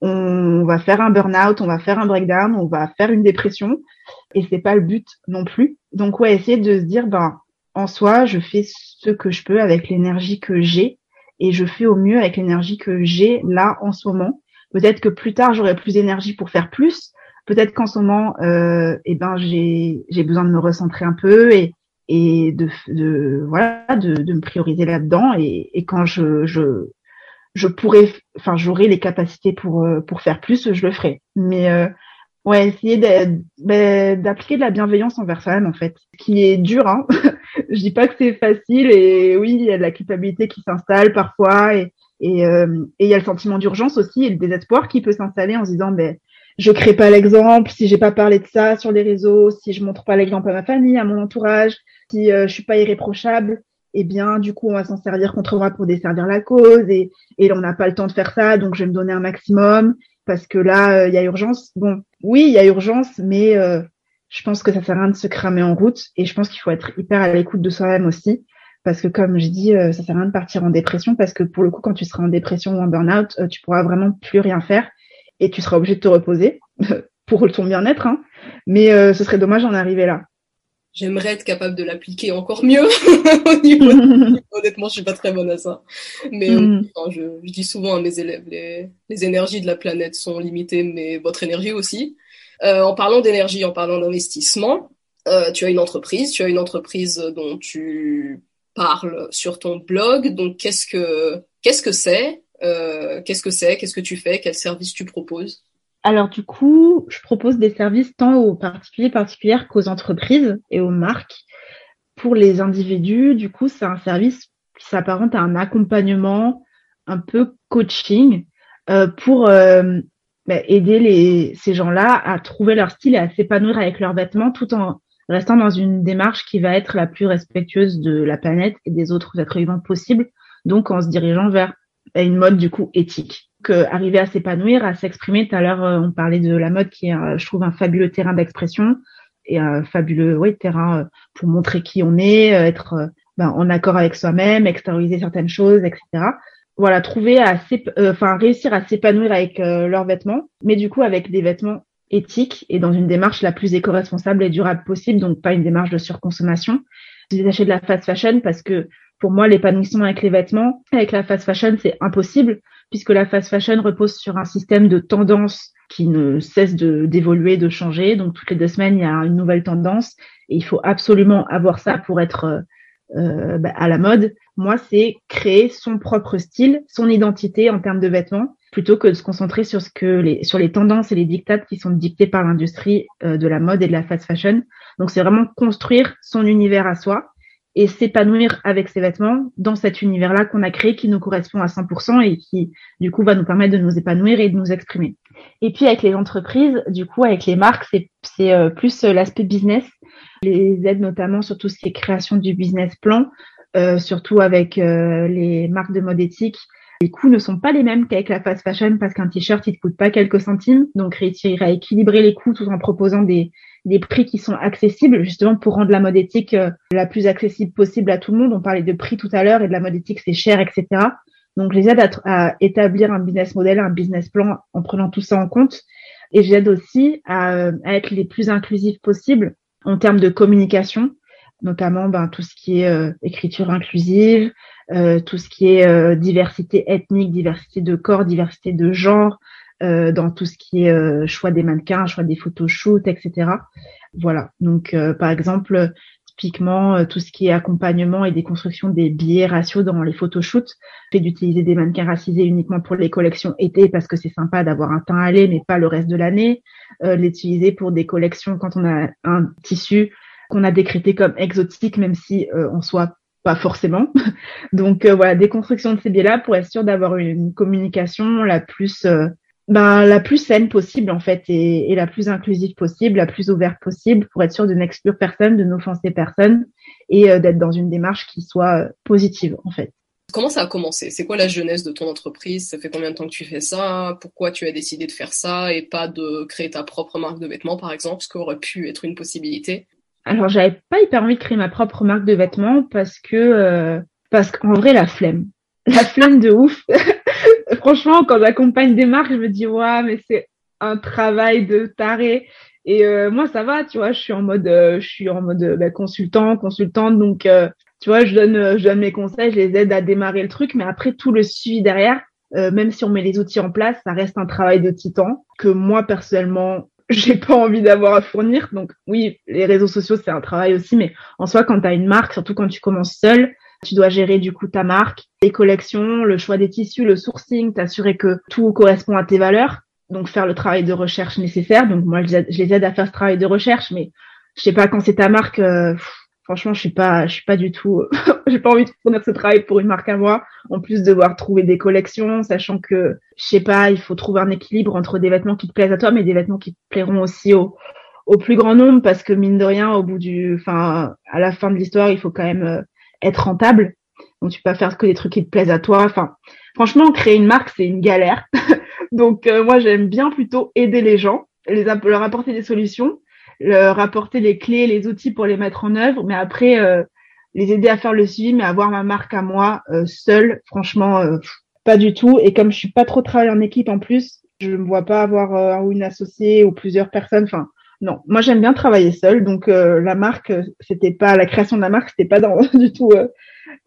Speaker 3: On va faire un burn-out, on va faire un breakdown, on va faire une dépression et c'est pas le but non plus. Donc ouais, essayer de se dire ben en soi, je fais ce que je peux avec l'énergie que j'ai et je fais au mieux avec l'énergie que j'ai là en ce moment. Peut-être que plus tard j'aurai plus d'énergie pour faire plus. Peut-être qu'en ce moment, euh, eh ben j'ai besoin de me recentrer un peu et et de, de voilà de, me prioriser là-dedans et, et quand je je pourrais enfin j'aurai les capacités pour euh, pour faire plus, je le ferai. Mais euh, Ouais, essayer d'appliquer de, la bienveillance envers soi-même en fait, qui est dur. Hein. <laughs> je dis pas que c'est facile et oui, il y a de la culpabilité qui s'installe parfois et et euh, il y a le sentiment d'urgence aussi et le désespoir qui peut s'installer en se disant ben je crée pas l'exemple, si j'ai pas parlé de ça sur les réseaux, si je montre pas l'exemple à ma famille, à mon entourage, si euh, je suis pas irréprochable, eh bien du coup on va s'en servir contre moi pour desservir la cause et et on n'a pas le temps de faire ça donc je vais me donner un maximum parce que là, euh, il y a urgence. Bon, oui, il y a urgence, mais euh, je pense que ça sert à rien de se cramer en route. Et je pense qu'il faut être hyper à l'écoute de soi-même aussi. Parce que comme je dis, euh, ça sert à rien de partir en dépression parce que pour le coup, quand tu seras en dépression ou en burn-out, tu pourras vraiment plus rien faire et tu seras obligé de te reposer <laughs> pour ton bien-être. Hein. Mais ce serait dommage d'en arriver là
Speaker 2: j'aimerais être capable de l'appliquer encore mieux. <laughs> Honnêtement, je suis pas très bonne à ça. Mais mm. je, dis souvent à mes élèves, les, les, énergies de la planète sont limitées, mais votre énergie aussi. Euh, en parlant d'énergie, en parlant d'investissement, euh, tu as une entreprise, tu as une entreprise dont tu parles sur ton blog. Donc, qu'est-ce que qu'est-ce que c'est euh, Qu'est-ce que c'est Qu'est-ce que tu fais Quel service tu proposes?
Speaker 3: Alors du coup, je propose des services tant aux particuliers particulières qu'aux entreprises et aux marques. Pour les individus, du coup, c'est un service qui s'apparente à un accompagnement, un peu coaching, euh, pour euh, bah, aider ces gens-là à trouver leur style et à s'épanouir avec leurs vêtements tout en restant dans une démarche qui va être la plus respectueuse de la planète et des autres êtres vivants possibles, donc en se dirigeant vers une mode du coup éthique arriver à s'épanouir, à s'exprimer. Tout à l'heure, euh, on parlait de la mode qui est, euh, je trouve, un fabuleux terrain d'expression et un fabuleux terrain euh, pour montrer qui on est, être ben, en accord avec soi-même, extérioriser certaines choses, etc. Voilà, trouver à enfin réussir à s'épanouir avec leurs vêtements, mais du coup avec des vêtements éthiques et dans une démarche la plus éco-responsable et durable possible, donc pas une démarche de surconsommation. Acheté de la fast fashion parce que pour moi, l'épanouissement avec les vêtements, avec la fast fashion, c'est impossible puisque la fast fashion repose sur un système de tendance qui ne cesse d'évoluer, de changer. Donc toutes les deux semaines, il y a une nouvelle tendance et il faut absolument avoir ça pour être euh, euh, bah, à la mode. Moi, c'est créer son propre style, son identité en termes de vêtements, plutôt que de se concentrer sur ce que les sur les tendances et les dictates qui sont dictés par l'industrie euh, de la mode et de la fast fashion. Donc c'est vraiment construire son univers à soi et s'épanouir avec ses vêtements dans cet univers-là qu'on a créé qui nous correspond à 100% et qui du coup va nous permettre de nous épanouir et de nous exprimer. Et puis avec les entreprises, du coup avec les marques, c'est euh, plus euh, l'aspect business, les aides notamment sur tout ce qui du business plan, euh, surtout avec les marques de mode éthique. Les coûts ne sont pas les mêmes qu'avec la fast fashion parce qu'un t-shirt il te coûte pas quelques centimes, donc réussir à équilibrer les coûts tout en proposant des des prix qui sont accessibles, justement pour rendre la mode éthique euh, la plus accessible possible à tout le monde. On parlait de prix tout à l'heure et de la mode éthique, c'est cher, etc. Donc, je les aide à, établir un business model, un business plan en prenant tout ça en compte. Et j'aide aussi à, à, être les plus inclusifs possibles en termes de communication, notamment ben, tout ce qui est euh, écriture inclusive, tout ce qui est diversité ethnique, diversité de corps, diversité de genre, dans tout ce qui est choix des mannequins, choix des photoshoots, etc. Voilà. Donc, par exemple, typiquement euh, tout ce qui est accompagnement et déconstruction des billets ratios dans les photoshoots, fait d'utiliser des mannequins racisés uniquement pour les collections été parce que c'est sympa d'avoir un teint allé mais pas le reste de l'année, euh, l'utiliser pour des collections quand on a un tissu qu'on a décrété comme exotique même si euh, on soit pas forcément. <laughs> Donc euh, voilà, déconstruction de ces biais-là pour être sûr d'avoir une communication la plus ben, la plus saine possible en fait et, la plus inclusive possible, la plus ouverte possible pour être sûr de n'exclure personne, de n'offenser personne et euh, d'être dans une démarche qui soit euh, positive en fait.
Speaker 2: Comment ça a commencé? C'est quoi la jeunesse de ton entreprise? Ça fait combien de temps que tu fais ça? Pourquoi tu as décidé de faire ça et pas de créer ta propre marque de vêtements par exemple, ce qui aurait pu être une possibilité?
Speaker 3: Alors j'avais pas hyper envie de créer ma propre marque de vêtements parce que euh, parce qu'en vrai la flemme, la flemme de ouf. <laughs> franchement, quand j'accompagne des marques, je me dis, ouais, mais c'est un travail de taré. Et euh, moi, ça va, tu vois, je suis en mode, euh, je suis en mode bah, consultant, consultante, donc euh, tu vois, je donne, je donne mes conseils, je les aide à démarrer le truc, mais après tout le suivi derrière, même si on met les outils en place, ça reste un travail de titan que moi personnellement, <laughs> j'ai pas envie d'avoir à fournir. Donc oui, les réseaux sociaux c'est un travail aussi, mais en soi, quand tu as une marque, surtout quand tu commences seul, tu dois gérer du coup ta marque, les collections, le choix des tissus, le sourcing, t'assurer que tout correspond à tes valeurs. Donc faire le travail de recherche nécessaire. Donc moi je les aide à faire ce travail de recherche, mais je sais pas quand c'est ta marque. Euh, franchement, je suis pas, je suis pas du tout. <laughs> j'ai pas envie de fournir ce travail pour une marque à moi. En plus de devoir trouver des collections, sachant que je sais pas, il faut trouver un équilibre entre des vêtements qui te plaisent à toi, mais des vêtements qui te plairont aussi au au plus grand nombre, parce que mine de rien, au bout du, enfin, à la fin de l'histoire, il faut quand même euh, être rentable. Donc tu peux pas faire que des trucs qui te plaisent à toi. Enfin, franchement, créer une marque, c'est une galère. <laughs> Donc euh, moi, j'aime bien plutôt aider les gens, les leur apporter des solutions, leur apporter les clés, les outils pour les mettre en œuvre, mais après euh, les aider à faire le suivi, mais avoir ma marque à moi euh, seule, franchement, pas du tout. Et comme je suis pas trop travaillée en équipe en plus, je ne me vois pas avoir une associée ou plusieurs personnes. Enfin, non, moi j'aime bien travailler seul, donc euh, la marque, euh, c'était pas la création de la marque, c'était pas <laughs> du tout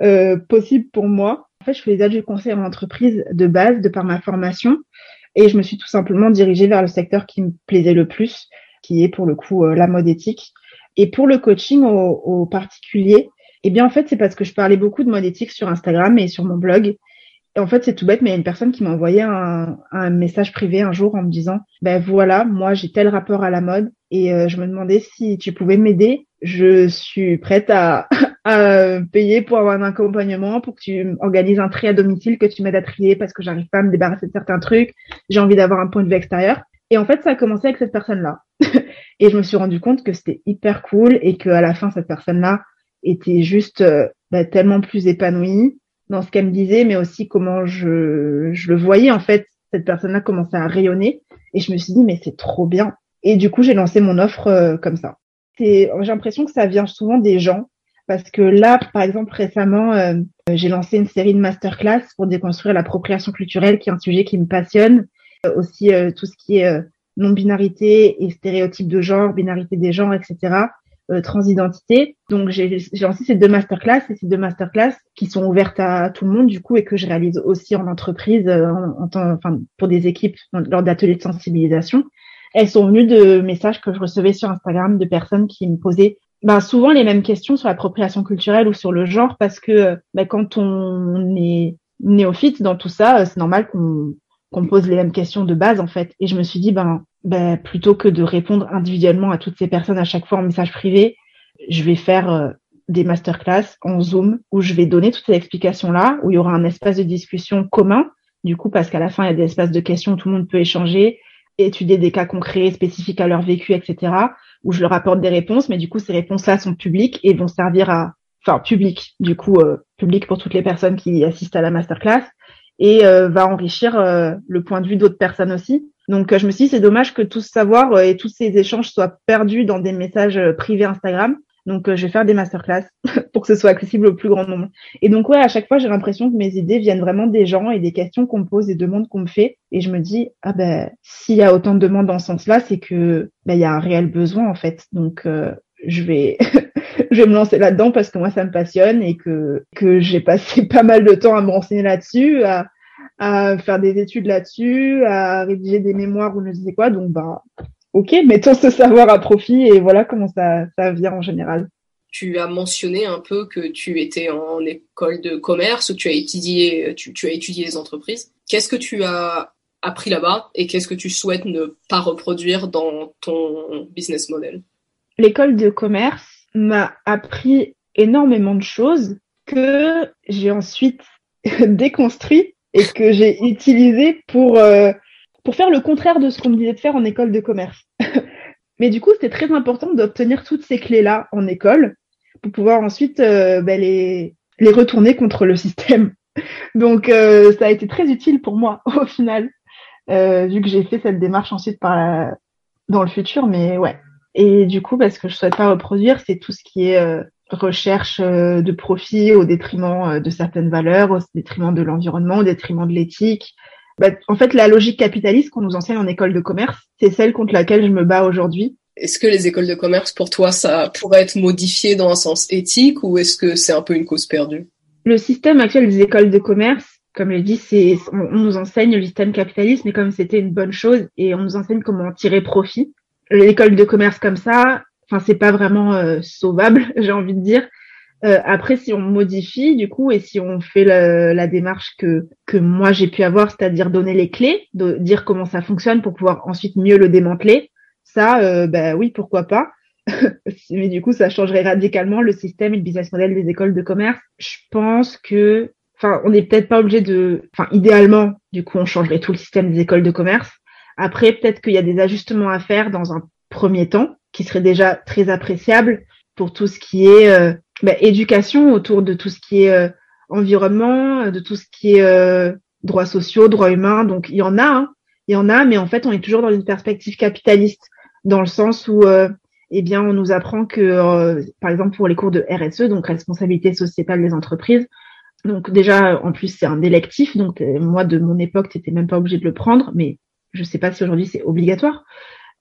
Speaker 3: euh, possible pour moi. En fait, je faisais du conseil en entreprise de base, de par ma formation, et je me suis tout simplement dirigée vers le secteur qui me plaisait le plus, qui est pour le coup la mode éthique. Et pour le coaching au, au particulier, eh bien en fait c'est parce que je parlais beaucoup de mode éthique sur Instagram et sur mon blog, et en fait, c'est tout bête, mais il y a une personne qui m'a envoyé un, message privé un jour en me disant, ben voilà, moi j'ai tel rapport à la mode et euh, je me demandais si tu pouvais m'aider. Je suis prête à, <laughs> à payer pour avoir un accompagnement, pour que tu organises un tri à domicile, que tu m'aides à trier parce que j'arrive pas à me débarrasser de certains trucs. J'ai envie d'avoir un point de vue extérieur. Et en fait, ça a commencé avec cette personne-là. <laughs> et je me suis rendu compte que c'était hyper cool et que à la fin, cette personne-là était juste euh, bah, tellement plus épanouie dans ce qu'elle me disait, mais aussi comment je, le voyais en fait. Cette personne-là commençait à rayonner et je me suis dit mais c'est trop bien. Et du coup j'ai lancé mon offre euh, comme ça. J'ai l'impression que ça vient souvent des gens parce que là par exemple récemment euh, j'ai lancé une série de masterclass pour déconstruire l'appropriation culturelle qui est un sujet qui me passionne. Euh, aussi tout ce qui est non-binarité et stéréotypes de genre, binarité des genres, etc euh, transidentité. Donc j'ai lancé ces deux masterclass et ces deux masterclass qui sont ouvertes à tout le monde du coup et que je réalise aussi en entreprise, euh, en, temps, enfin pour des équipes lors d'ateliers de sensibilisation. Elles sont venues de messages que je recevais sur Instagram de personnes qui me posaient ben, souvent les mêmes questions sur l'appropriation culturelle ou sur le genre parce que ben, quand on est néophyte dans tout ça, c'est normal qu'on qu'on pose les mêmes questions de base en fait. Et je me suis dit ben ben, plutôt que de répondre individuellement à toutes ces personnes à chaque fois en message privé, je vais faire euh, des masterclass en Zoom où je vais donner toutes ces explications-là, où il y aura un espace de discussion commun, du coup, parce qu'à la fin, il y a des espaces de questions où tout le monde peut échanger, étudier des cas concrets spécifiques à leur vécu, etc., où je leur apporte des réponses, mais du coup, ces réponses-là sont publiques et vont servir à, enfin, public, du coup, euh, public pour toutes les personnes qui assistent à la masterclass, et euh, va enrichir le point de vue d'autres personnes aussi. Donc euh, je me suis dit c'est dommage que tout ce savoir euh, et tous ces échanges soient perdus dans des messages euh, privés Instagram. Donc je vais faire des masterclass <laughs> pour que ce soit accessible au plus grand nombre. Et donc ouais, à chaque fois j'ai l'impression que mes idées viennent vraiment des gens et des questions qu'on me pose, des demandes qu'on me fait. Et je me dis ah ben s'il y a autant de demandes dans ce sens-là, c'est que ben il y a un réel besoin en fait. Donc je vais <laughs> je vais me lancer là-dedans parce que moi ça me passionne et que que j'ai passé <laughs> pas mal de temps à me renseigner là-dessus, à faire des études là-dessus, à rédiger des mémoires ou ne sais quoi. Donc bah ok, mettons ce savoir à profit et voilà comment ça ça vient en général.
Speaker 2: Tu as mentionné un peu que tu étais en école de commerce, tu as étudié tu, tu as étudié les entreprises. Qu'est-ce que tu as appris là-bas et qu'est-ce que tu souhaites ne pas reproduire dans ton business model?
Speaker 3: L'école de commerce m'a appris énormément de choses que j'ai ensuite <laughs> déconstruit et que j'ai utilisé pour euh, pour faire le contraire de ce qu'on me disait de faire en école de commerce. <laughs> Mais du coup, c'était très important d'obtenir toutes ces clés-là en école pour pouvoir ensuite euh, ben, les, les retourner contre le système. <laughs> Donc, euh, ça a été très utile pour moi <laughs> au final, vu que j'ai fait cette démarche ensuite par dans le futur. Mais ouais, et du coup, parce que je souhaite pas reproduire, c'est tout ce qui est euh, recherche euh, de profit au détriment euh, de certaines valeurs, au détriment de l'environnement, au détriment de l'éthique. Bah, en fait, la logique capitaliste qu'on nous enseigne en école de commerce, c'est celle contre laquelle je me bats aujourd'hui.
Speaker 2: Est-ce que les écoles de commerce, pour toi, ça pourrait être modifié dans un sens éthique ou est-ce que c'est un peu une cause perdue?
Speaker 3: Le système actuel des écoles de commerce, comme je dit, c'est on, on, nous enseigne le système capitaliste, mais comme c'était une bonne chose et on nous enseigne comment tirer profit l'école de commerce comme ça, enfin c'est pas vraiment euh, sauvable, <laughs> j'ai envie de dire. Euh, après, si on modifie du coup et si on fait la démarche que que moi j'ai pu avoir, c'est-à-dire donner les clés, de dire comment ça fonctionne pour pouvoir ensuite mieux le démanteler, ça, euh, ben oui, pourquoi pas. <laughs> Mais du coup, ça changerait radicalement le système et le business model des écoles de commerce. Je pense que, enfin, on n'est peut-être pas obligé de, enfin, idéalement, du coup, on changerait tout le système des écoles de commerce. Après, peut-être qu'il y a des ajustements à faire dans un premier temps, qui serait déjà très appréciable pour tout ce qui est euh, bah, éducation autour de tout ce qui est euh, environnement, de tout ce qui est euh, droits sociaux, droits humains. Donc il y en a, hein, il y en a, mais en fait on est toujours dans une perspective capitaliste, dans le sens où eh bien on nous apprend que, par exemple pour les cours de RSE, donc responsabilité sociétale des entreprises, donc déjà en plus c'est un électif, donc moi de mon époque t'étais même pas obligé de le prendre, mais je sais pas si aujourd'hui c'est obligatoire.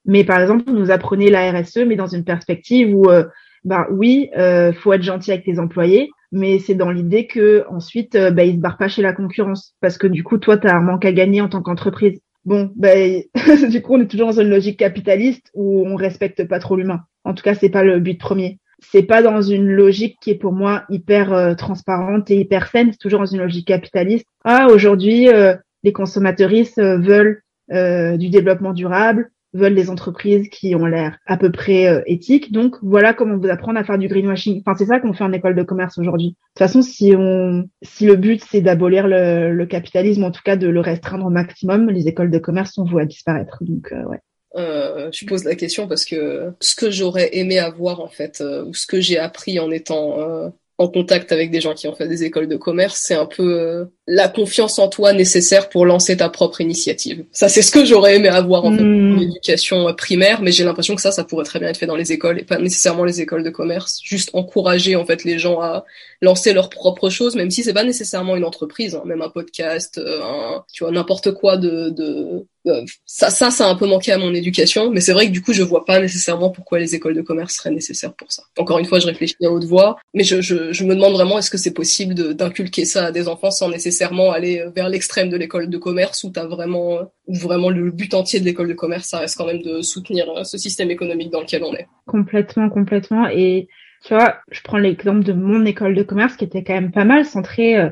Speaker 3: Mais par exemple, vous nous apprenez la RSE, mais dans une perspective où, euh, bah oui, euh, faut être gentil avec tes employés, mais c'est dans l'idée que ensuite, euh, bah, ils se barrent pas chez la concurrence, parce que du coup, toi, tu as un manque à gagner en tant qu'entreprise. Bon, ben, <laughs> du coup, on est toujours dans une logique capitaliste où on respecte pas trop l'humain. En tout cas, c'est pas le but premier. C'est pas dans une logique qui est pour moi hyper euh, transparente et hyper saine. C'est toujours dans une logique capitaliste. Ah, aujourd'hui, les consommateuristes veulent du développement durable, veulent des entreprises qui ont l'air à peu près euh, éthiques. Donc voilà comment vous apprendre à faire du greenwashing. Enfin, c'est ça qu'on fait en école de commerce aujourd'hui. De toute façon, si on, si le but c'est d'abolir le, le, capitalisme, en tout cas de le restreindre au maximum, les écoles de commerce sont vouées à disparaître. Donc euh, ouais.
Speaker 2: Euh, je pose la question parce que ce que j'aurais aimé avoir en fait, euh, ou ce que j'ai appris en étant euh, en contact avec des gens qui ont fait des écoles de commerce, c'est un peu euh, la confiance en toi nécessaire pour lancer ta propre initiative. Ça, c'est ce que j'aurais aimé avoir en, fait, en hmm. éducation primaire, mais j'ai l'impression que ça, ça pourrait très bien être fait dans les écoles et pas nécessairement les écoles de commerce. Juste encourager en fait les gens à lancer leurs propres choses, même si c'est pas nécessairement une entreprise, hein, même un podcast, euh, tu vois, n'importe quoi de, de ça, ça, ça a un peu manqué à mon éducation, mais c'est vrai que du coup, je vois pas nécessairement pourquoi les écoles de commerce seraient nécessaires pour ça. Encore une fois, je réfléchis à haute voix, mais je, je, me demande vraiment est-ce que c'est possible d'inculquer ça à des enfants sans nécessairement aller vers l'extrême de l'école de commerce où t'as vraiment, où vraiment le but entier de l'école de commerce, ça reste quand même de soutenir euh, ce système économique dans lequel on est.
Speaker 3: Complètement, complètement. Et tu vois, je prends l'exemple de mon école de commerce qui était quand même pas mal centrée euh,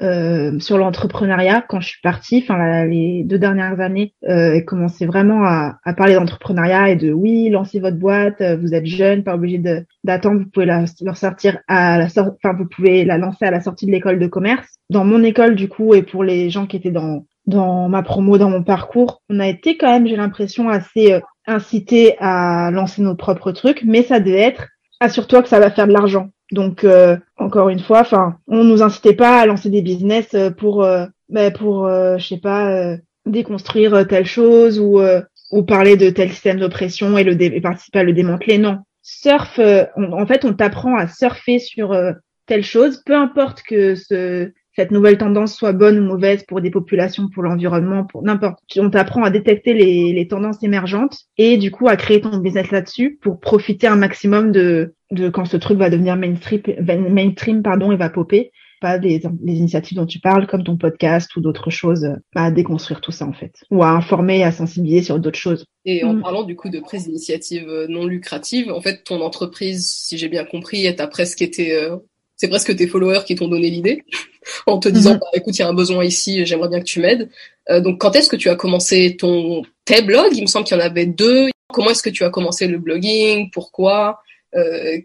Speaker 3: euh, sur l'entrepreneuriat quand je suis partie, enfin les deux dernières années, euh, et commencé vraiment à, à parler d'entrepreneuriat et de oui, lancez votre boîte, euh, vous êtes jeune, pas obligé d'attendre, vous pouvez la leur sortir à la sortie, enfin vous pouvez la lancer à la sortie de l'école de commerce. Dans mon école du coup et pour les gens qui étaient dans dans ma promo, dans mon parcours, on a été quand même, j'ai l'impression, assez euh, incités à lancer nos propres trucs, mais ça devait être assure-toi que ça va faire de l'argent. Donc euh, encore une fois, enfin, on nous incitait pas à lancer des business euh, pour, euh, bah, pour, je sais pas, déconstruire telle chose ou ou parler de tel système d'oppression et le et participer à le démanteler. Non, surf. en fait, on t'apprend à surfer sur telle chose, peu importe que ce cette nouvelle tendance soit bonne ou mauvaise pour des populations, pour l'environnement, pour n'importe. On t'apprend à détecter les, les tendances émergentes et du coup à créer ton business là-dessus pour profiter un maximum de, de quand ce truc va devenir mainstream, mainstream pardon, et va popper pas des, initiatives dont tu parles, comme ton podcast ou d'autres choses, à déconstruire tout ça en fait, ou à informer, à sensibiliser sur d'autres choses.
Speaker 2: Et en mm. parlant du coup de prises d'initiatives euh, non lucratives, en fait, ton entreprise, si j'ai bien compris, elle presque été, euh, c'est presque tes followers qui t'ont donné l'idée, <laughs> en te disant, mm-hmm. bah, écoute, il y a un besoin ici, j'aimerais bien que tu m'aides. Euh, donc, quand est-ce que tu as commencé ton tes blogs? Il me semble qu'il y en avait deux. Comment est-ce que tu as commencé le blogging? Pourquoi?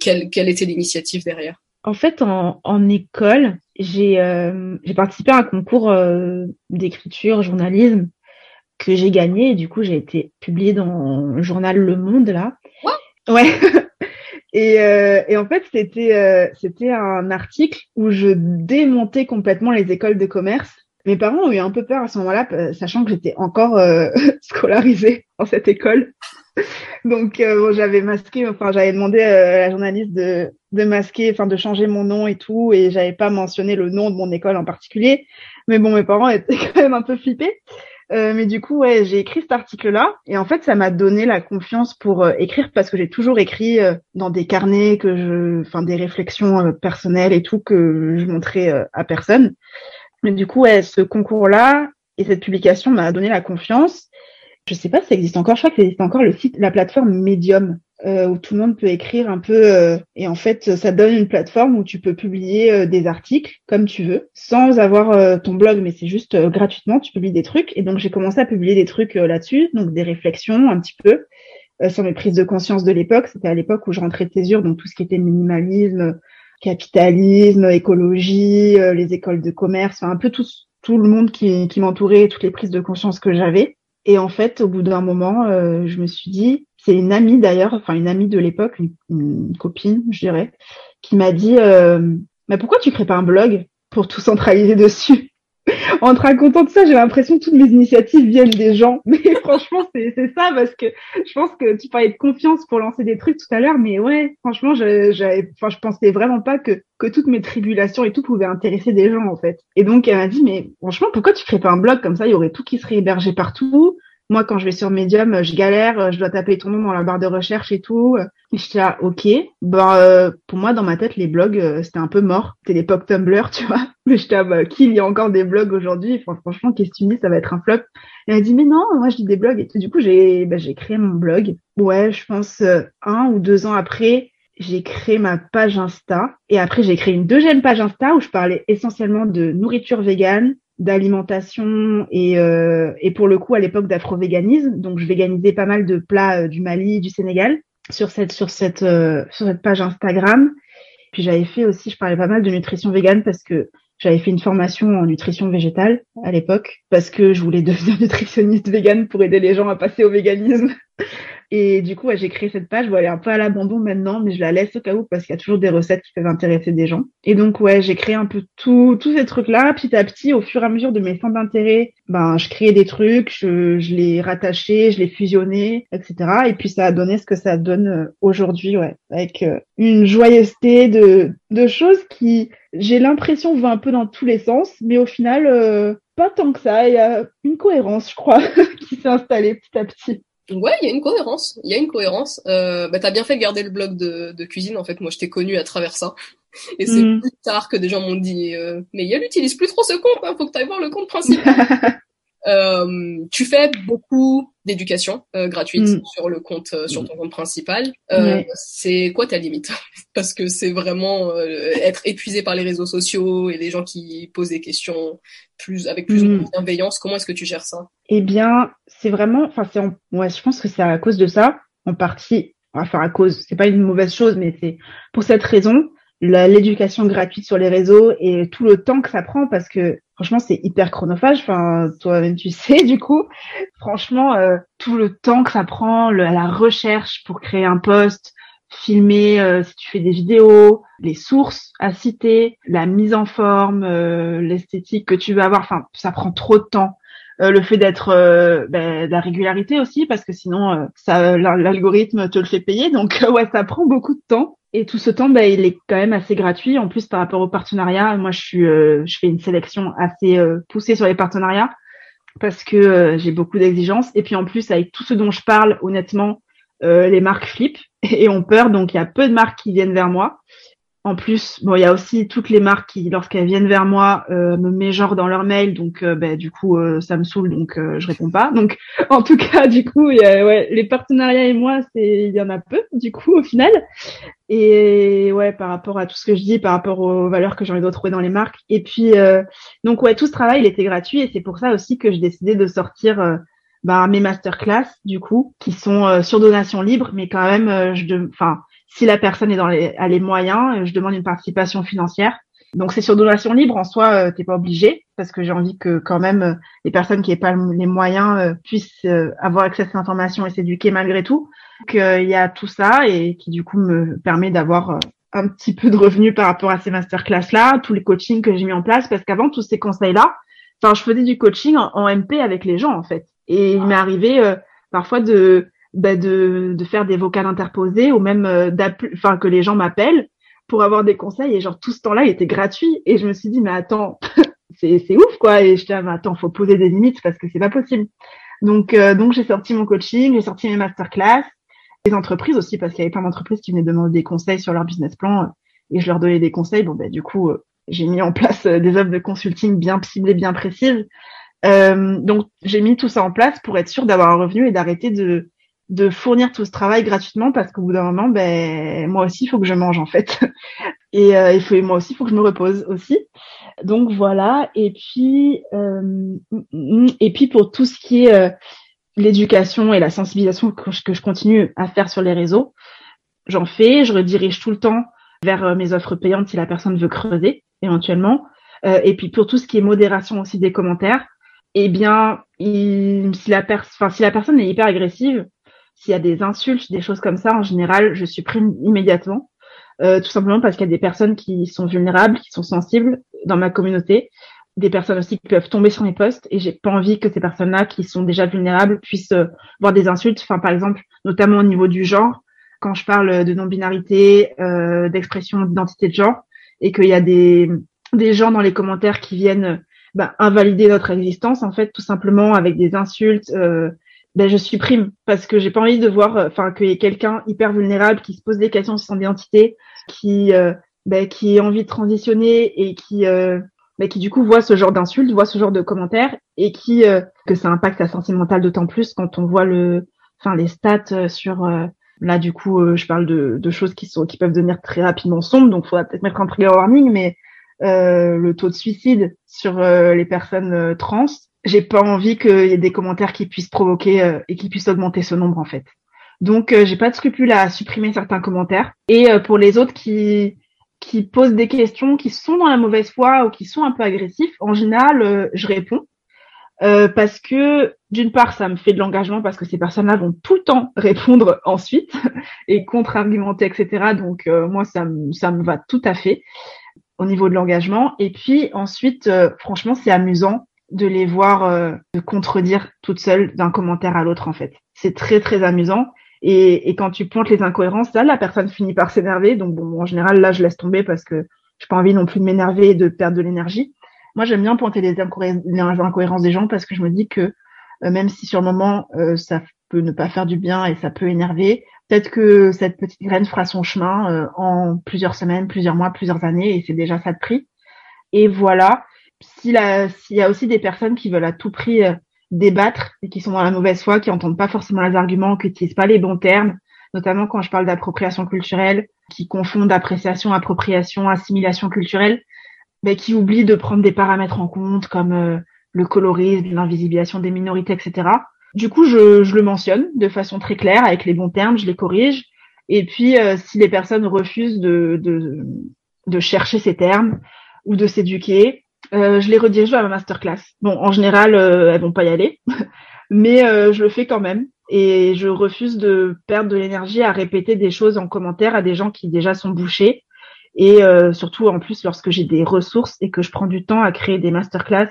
Speaker 2: Quelle, quelle était l'initiative derrière?
Speaker 3: En fait, en, en école, j'ai euh, j'ai participé à un concours euh, d'écriture, journalisme que j'ai gagné et du coup j'ai été publiée dans le journal Le Monde là. ouais. <laughs> et, euh, et en fait c'était c'était un article où je démontais complètement les écoles de commerce. Mes parents ont eu un peu peur à ce moment-là, sachant que j'étais encore <laughs> scolarisée dans cette école. <laughs> Donc bon, j'avais masqué, enfin j'avais demandé à la journaliste de de masquer, enfin de changer mon nom et tout, et j'avais pas mentionné le nom de mon école en particulier. Mais bon, mes parents <laughs> étaient quand même un peu flippés. Euh, mais du coup, ouais, j'ai écrit cet article-là, et en fait, ça m'a donné la confiance pour euh, écrire parce que j'ai toujours écrit euh, dans des carnets que je, enfin des réflexions personnelles et tout que je montrais à personne. Mais du coup, ouais, ce concours-là et cette publication m'a donné la confiance. Je sais pas si ça existe encore. Je crois qu'il existe encore le site, la plateforme Medium euh, où tout le monde peut écrire un peu euh, et en fait ça donne une plateforme où tu peux publier euh, des articles comme tu veux sans avoir ton blog mais c'est juste gratuitement tu publies des trucs. Et donc j'ai commencé à publier des trucs là-dessus donc des réflexions un petit peu sur mes prises de conscience de l'époque. C'était à l'époque où je rentrais de césure donc tout ce qui était minimalisme capitalisme écologie les écoles de commerce enfin un peu tout tout le monde qui, qui m'entourait toutes les prises de conscience que j'avais. Et en fait au bout d'un moment je me suis dit c'est une amie d'ailleurs, enfin une amie de l'époque, une, copine, je dirais, qui m'a dit euh, Mais pourquoi tu crées pas un blog pour tout centraliser dessus? <laughs> En te racontant de ça, j'ai l'impression que toutes mes initiatives viennent des gens. <laughs> Mais franchement, c'est ça parce que je pense que tu parlais de confiance pour lancer des trucs tout à l'heure, mais ouais, franchement, j'avais, enfin, je pensais vraiment pas que que toutes mes tribulations et tout pouvaient intéresser des gens en fait. Et donc elle m'a dit mais franchement, pourquoi tu crées pas un blog comme ça? Il y aurait tout qui serait hébergé partout moi, quand je vais sur Medium, je galère, je dois taper ton nom dans la barre de recherche et tout. Et je là, ok. Ben, euh, pour moi, dans ma tête, les blogs, euh, c'était un peu mort. C'était l'époque Tumblr, <laughs> tu vois. Mais je là, bah, qu'il y a encore des blogs aujourd'hui? Franchement, qu'est-ce que tu dis? Ça va être un flop. Et elle dit, mais non, moi, je dis des blogs. Et du coup, j'ai bah, j'ai créé mon blog. Ouais, je pense euh, un ou deux ans après, j'ai créé ma page Insta. Et après, j'ai créé une deuxième page Insta où je parlais essentiellement de nourriture végane, d'alimentation et, euh, et pour le coup à l'époque d'afro-véganisme. Donc je véganisais pas mal de plats euh, du Mali, du Sénégal sur cette sur cette euh, sur cette page Instagram. Puis j'avais fait aussi, je parlais pas mal de nutrition végane parce que j'avais fait une formation en nutrition végétale à l'époque parce que je voulais <laughs> devenir nutritionniste végane pour aider les gens à passer au véganisme. Et du coup, j'ai créé cette page. Bon, elle est un peu à l'abandon maintenant, mais je la laisse au cas où parce qu'il y a toujours des recettes qui peuvent intéresser des gens. Et donc, ouais, j'ai créé un peu tout, tous ces trucs-là. Petit à petit, au fur et à mesure de mes centres d'intérêt, ben, je créais des trucs, je, je les rattachais, je les fusionnais, etc. Et puis, ça a donné ce que ça donne euh, aujourd'hui, ouais, avec euh, une joyeuseté de, de choses qui, j'ai l'impression, vont un peu dans tous les sens, mais au final, euh, pas tant que ça. Il y a une cohérence, je crois, <laughs> qui s'est installée petit à petit.
Speaker 2: Ouais, il y a une cohérence. Il y a une cohérence. Euh, bah, t'as bien fait de garder le blog de, de cuisine. En fait, moi, je t'ai connu à travers ça. Et c'est mm. plus tard que des gens m'ont dit, euh, mais elle utilise plus trop ce compte. Hein, faut que t'ailles voir le compte principal. <laughs> Euh, tu fais beaucoup d'éducation euh, gratuite mm. sur le compte, euh, sur ton compte principal. C'est quoi ta limite? <laughs> Parce que c'est vraiment être épuisé par les réseaux sociaux et les gens qui posent des questions plus avec plus mm. de bienveillance. Comment est-ce que tu gères ça?
Speaker 3: Eh bien, c'est vraiment, enfin, c'est, ouais, je pense que c'est à cause de ça, en partie. Enfin, à cause, c'est pas une mauvaise chose, mais c'est pour cette raison l'éducation gratuite sur les réseaux et tout le temps que ça prend parce que franchement c'est hyper chronophage. Enfin toi-même tu <laughs> sais du coup. Franchement euh, tout le temps que ça prend le, la recherche pour créer un post filmer euh, si tu fais des vidéos les sources à citer la mise en forme euh, l'esthétique que tu veux avoir. Enfin ça prend trop de temps le fait d'être ben, la régularité aussi parce que sinon ça l'algorithme te le fait payer. Donc <laughs> ouais ça prend beaucoup de temps. Et tout ce temps ben, il est quand même assez gratuit. En plus par rapport au partenariat moi je suis je fais une sélection assez poussée sur les partenariats parce que j'ai beaucoup d'exigences. Et puis en plus avec tout ce dont je parle honnêtement les marques flippent <laughs> et ont peur. Donc il y a peu de marques qui viennent vers moi en plus, bon, il y a aussi toutes les marques qui, lorsqu'elles viennent vers moi, euh, me genre dans leur mail, donc euh, ben, du coup, euh, ça me saoule, donc je réponds pas. Donc, <laughs> en tout cas, du coup, ouais, les partenariats et moi, c'est, il y en a peu, du coup, au final. Et ouais, par rapport à tout ce que je dis, par rapport aux valeurs que j'ai envie de retrouver dans les marques. Et puis, donc ouais, tout ce travail, il était gratuit, et c'est pour ça aussi que j'ai décidé de sortir. Ben, mes masterclass du coup qui sont sur donation libre mais quand même je enfin si la personne est dans les, a les moyens, euh, je demande une participation financière. Donc c'est sur donation libre en soi, euh, t'es pas obligé parce que j'ai envie que quand même euh, les personnes qui n'aient pas les moyens euh, puissent avoir accès à ces informations et s'éduquer malgré tout. Qu'il y a tout ça et qui du coup me permet d'avoir un petit peu de revenus par rapport à ces masterclass là, tous les coachings que j'ai mis en place parce qu'avant tous ces conseils là, enfin je faisais du coaching en, en, MP avec les gens en fait et il m'est arrivé parfois de bah, de, de faire des vocales interposés ou même euh, enfin que les gens m'appellent pour avoir des conseils. Et genre tout ce temps-là il était gratuit. Et je me suis dit mais attends <laughs> c'est c'est ouf quoi. Et je dis mais attends faut poser des limites parce que c'est pas possible. Donc euh, donc j'ai sorti mon coaching j'ai sorti mes masterclass les entreprises aussi parce qu'il y avait plein d'entreprises qui venaient demander des conseils sur leur business plan et je leur donnais des conseils. Bon ben du coup euh, j'ai mis en place des offres de consulting bien ciblées bien précises. Donc j'ai mis tout ça en place pour être sûr d'avoir un revenu et d'arrêter de de fournir tout ce travail gratuitement parce qu'au bout d'un moment, ben moi aussi, il faut que je mange en fait. <laughs> Et euh, il faut moi aussi, il faut que je me repose aussi. Donc voilà. Et puis euh, et puis pour tout ce qui est euh, l'éducation et la sensibilisation que je, que je, continue à faire sur les réseaux, j'en fais. Je redirige tout le temps vers euh, mes offres payantes si la personne veut creuser éventuellement. Euh, et puis pour tout ce qui est modération aussi des commentaires, eh bien, il, si la personne, si la personne est hyper agressive, s'il y a des insultes, des choses comme ça, en général, je supprime immédiatement. Euh, tout simplement parce qu'il y a des personnes qui sont vulnérables, qui sont sensibles dans ma communauté, des personnes aussi qui peuvent tomber sur mes posts et j'ai pas envie que ces personnes-là qui sont déjà vulnérables puissent euh, voir des insultes. Enfin, par exemple, notamment au niveau du genre, quand je parle de non-binarité, euh, d'expression d'identité de genre, et qu'il y a des, des gens dans les commentaires qui viennent bah, invalider notre existence, en fait, tout simplement avec des insultes, euh, ben je supprime parce que j'ai pas envie de voir euh, enfin qu'il y ait quelqu'un hyper vulnérable qui se pose des questions sur son identité qui euh, ben, qui ait envie de transitionner et qui euh, ben, qui du coup voit ce genre d'insultes voit ce genre de commentaires et qui que ça impacte sa santé mentale d'autant plus quand on voit le enfin les stats sur là du coup je parle de, de choses qui sont qui peuvent devenir très rapidement sombres donc faudra peut-être mettre un trigger warning mais le taux de suicide sur les personnes trans j'ai pas envie qu'il y ait des commentaires qui puissent provoquer euh, et qui puissent augmenter ce nombre en fait. Donc euh, j'ai pas de scrupule à supprimer certains commentaires. Et euh, pour les autres qui qui posent des questions qui sont dans la mauvaise foi ou qui sont un peu agressifs, en général je réponds parce que d'une part ça me fait de l'engagement parce que ces personnes-là vont tout le temps <laughs> répondre ensuite <laughs> et contre-argumenter etc. Donc moi ça me ça me va tout à fait au niveau de l'engagement. Et puis ensuite franchement c'est amusant de les voir euh, contredire toutes seules d'un commentaire à l'autre en fait. C'est très très amusant. Et, quand tu pointes les incohérences, là, la personne finit par s'énerver. Donc bon, en général, là, je laisse tomber parce que j'ai pas envie non plus de m'énerver et de perdre de l'énergie. Moi, j'aime bien pointer les, incohérences des gens parce que je me dis que euh, même si sur le moment euh, ça peut ne pas faire du bien et ça peut énerver, peut-être que cette petite graine fera son chemin euh, en plusieurs semaines, plusieurs mois, plusieurs années et c'est déjà ça de prix. Et voilà s'il y a aussi des personnes qui veulent à tout prix euh, débattre et qui sont dans la mauvaise foi, qui entendent pas forcément les arguments, qui n'utilisent pas les bons termes, notamment quand je parle d'appropriation culturelle, qui confondent appréciation, appropriation, assimilation culturelle, mais qui oublient de prendre des paramètres en compte comme euh, le colorisme, l'invisibilisation des minorités, etc. Du coup, je, je, le mentionne de façon très claire, avec les bons termes, je les corrige. Et puis, euh, si les personnes refusent de, de, de chercher ces termes ou de s'éduquer, euh, je les redirige à ma masterclass. Bon, en général, euh, elles vont pas y aller, <laughs> mais euh, je le fais quand même et je refuse de perdre de l'énergie à répéter des choses en commentaire à des gens qui déjà sont bouchés et surtout en plus lorsque j'ai des ressources et que je prends du temps à créer des masterclass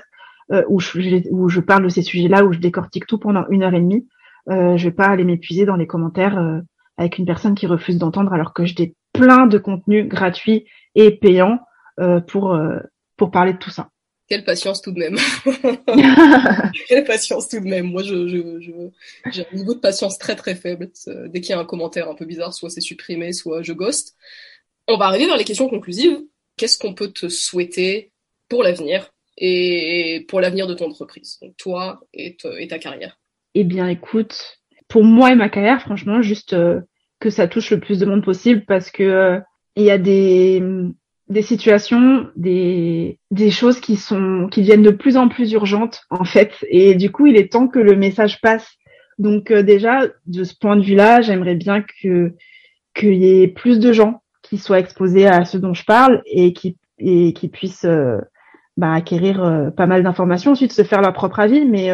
Speaker 3: où, je, où je parle de ces sujets-là, où je décortique tout pendant une heure et demie. Euh, je vais pas aller m'épuiser dans les commentaires avec une personne qui refuse d'entendre alors que j'ai plein de contenus gratuits et payants pour pour parler de tout ça.
Speaker 2: Quelle patience tout de même. <laughs> Quelle patience tout de même. Moi, je, je, j'ai un niveau de patience très très faible. Dès qu'il y a un commentaire un peu bizarre, soit c'est supprimé, soit je ghost. On va arriver vers les questions conclusives. Qu'est-ce qu'on peut te souhaiter pour l'avenir? Et pour l'avenir de ton entreprise, donc toi et, ta carrière
Speaker 3: Eh bien, écoute, pour moi et ma carrière, franchement, juste euh, que ça touche le plus de monde possible parce que euh, il y a des des situations, des, des choses qui sont qui deviennent de plus en plus urgentes en fait. Et du coup, il est temps que le message passe. Donc euh, déjà, de ce point de vue-là, j'aimerais bien que qu'il y ait plus de gens qui soient exposés à ce dont je parle et qui et qui puissent bah, acquérir euh, pas mal d'informations, ensuite se faire leur propre avis. Mais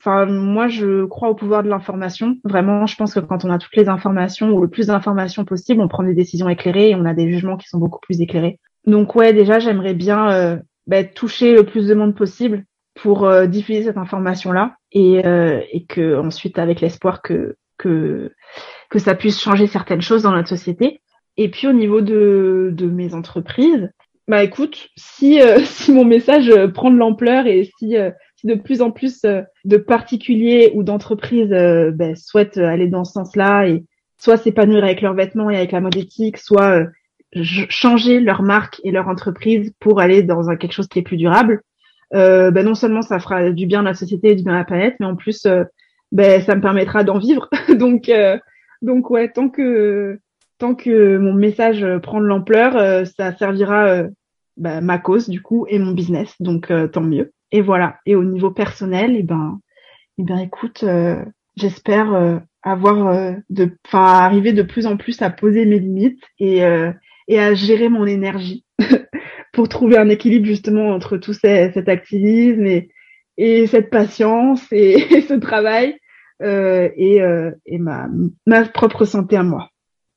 Speaker 3: enfin, moi, je crois au pouvoir de l'information. Vraiment, je pense que quand on a toutes les informations ou le plus d'informations possible, on prend des décisions éclairées et on a des jugements qui sont beaucoup plus éclairés. Donc ouais, déjà j'aimerais bien euh, bah, toucher le plus de monde possible pour euh, diffuser cette information-là et, euh, et que ensuite avec l'espoir que que que ça puisse changer certaines choses dans notre société. Et puis au niveau de de mes entreprises, bah écoute, si <laughs> si mon message prend de l'ampleur et si si de plus en plus de particuliers ou d'entreprises bah, souhaitent aller dans ce sens-là et soit s'épanouir avec leurs vêtements et avec la mode éthique, soit changer leur marque et leur entreprise pour aller dans un, quelque chose qui est plus durable, euh, ben non seulement ça fera du bien à la société et du bien à la planète, mais en plus, euh, ben, ça me permettra d'en vivre. <laughs> donc, euh, donc ouais, tant que tant que mon message prend de l'ampleur, euh, ça servira ben, ma cause du coup et mon business. Donc tant mieux. Et voilà. Et au niveau personnel, et eh ben, et eh ben écoute, j'espère avoir de, enfin arriver de plus en plus à poser mes limites et et à gérer mon énergie <laughs> pour trouver un équilibre justement entre tout cet activisme et, et cette patience <laughs> et, ce travail euh, et, euh, et ma, ma propre santé à moi.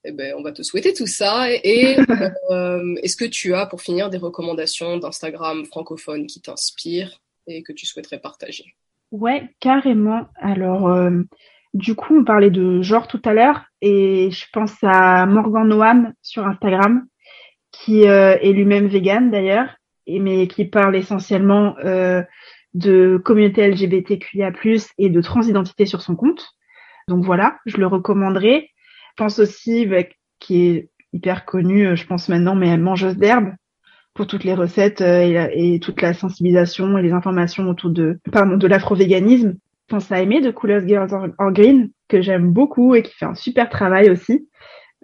Speaker 2: Eh ben, on va te souhaiter tout ça. Et, <laughs> euh, est-ce que tu as, pour finir, des recommandations d'Instagram francophone qui t'inspirent et que tu souhaiterais partager?
Speaker 3: Ouais, carrément. Alors, euh, du coup, on parlait de genre tout à l'heure et je pense à Morgan Noam sur Instagram qui euh, est lui-même vegan d'ailleurs, mais qui parle essentiellement de communauté LGBTQIA+ et de transidentité sur son compte. Donc voilà, je le recommanderais. Je pense aussi qui est hyper connu, euh, je pense maintenant, mais mangeuse d'herbe pour toutes les recettes et, toute la sensibilisation et les informations autour de pardon de l'afro-véganisme pense à aimer de Coolest Girls en Green, que j'aime beaucoup et qui fait un super travail aussi.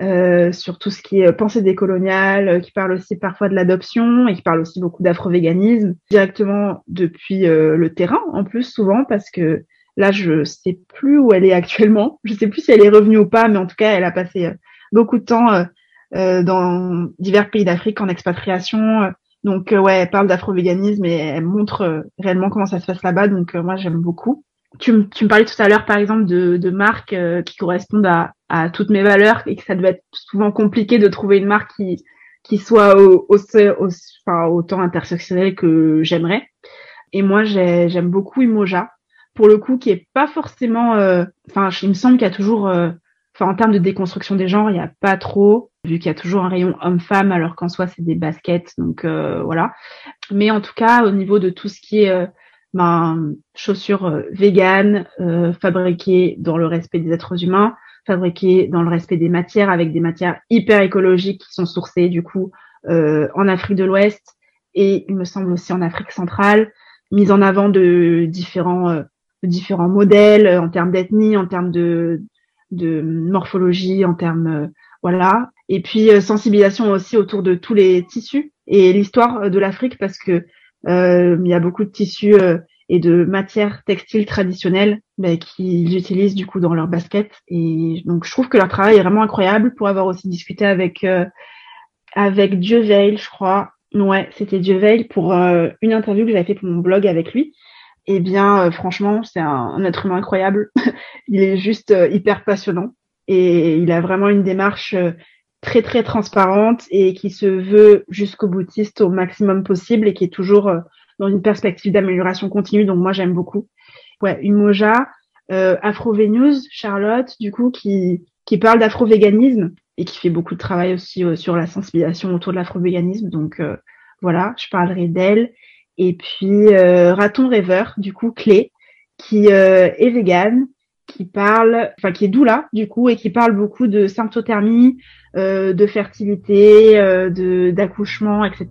Speaker 3: Euh, sur tout ce qui est pensée décoloniale, euh, qui parle aussi parfois de l'adoption et qui parle aussi beaucoup d'afro-véganisme directement depuis euh, le terrain en plus souvent parce que là je sais plus où elle est actuellement, je sais plus si elle est revenue ou pas, mais en tout cas elle a passé beaucoup de temps dans divers pays d'Afrique en expatriation. Donc ouais, elle parle d'afro-véganisme et elle montre réellement comment ça se passe là-bas. Donc moi j'aime beaucoup tu, me parlais tout à l'heure, par exemple, de, de marques euh, qui correspondent à, à, toutes mes valeurs et que ça devait être souvent compliqué de trouver une marque qui, qui soit au, au, enfin, autant intersectionnelle que j'aimerais. Et moi, j'aime beaucoup Imoja, pour le coup, qui est pas forcément... Euh, enfin, il me semble qu'il y a toujours... Euh, en termes de déconstruction des genres, il n'y a pas trop, vu qu'il y a toujours un rayon homme-femme, alors qu'en soi, c'est des baskets. Donc, voilà. Mais en tout cas, au niveau de tout ce qui est ben, chaussures euh, véganes, euh, fabriquées dans le respect des êtres humains, fabriquées dans le respect des matières, avec des matières hyper écologiques qui sont sourcées du coup euh, en Afrique de l'Ouest et il me semble aussi en Afrique centrale, mise en avant de différents euh, différents modèles en termes d'ethnie, en termes de de morphologie, en termes voilà, et puis sensibilisation aussi autour de tous les tissus et l'histoire de l'Afrique parce que euh, il y a beaucoup de tissus euh, et de matières textiles traditionnelles bah, qu'ils utilisent du coup dans leurs baskets. Et donc je trouve que leur travail est vraiment incroyable pour avoir aussi discuté avec euh, avec Dieu Veil, je crois. Ouais, c'était Dieu Veil pour une interview que j'avais fait pour mon blog avec lui. Eh bien, franchement, c'est un, un, être humain incroyable. <laughs> il est juste hyper passionnant et il a vraiment une démarche très très transparente et qui se veut jusqu'au boutiste au maximum possible et qui est toujours euh, dans une perspective d'amélioration continue. Donc moi j'aime beaucoup. Ouais, Umoja, euh, Afro-Venews, Charlotte, du coup, qui, qui parle d'afro-véganisme et qui fait beaucoup de travail aussi euh, sur la sensibilisation autour de l'afro-véganisme. Donc euh, voilà, je parlerai d'elle. Et puis euh, Raton Rêveur, du coup, Clé, qui est végane, qui parle, enfin qui est doula du coup, et qui parle beaucoup de symptothermie, de fertilité, d'accouchement, etc.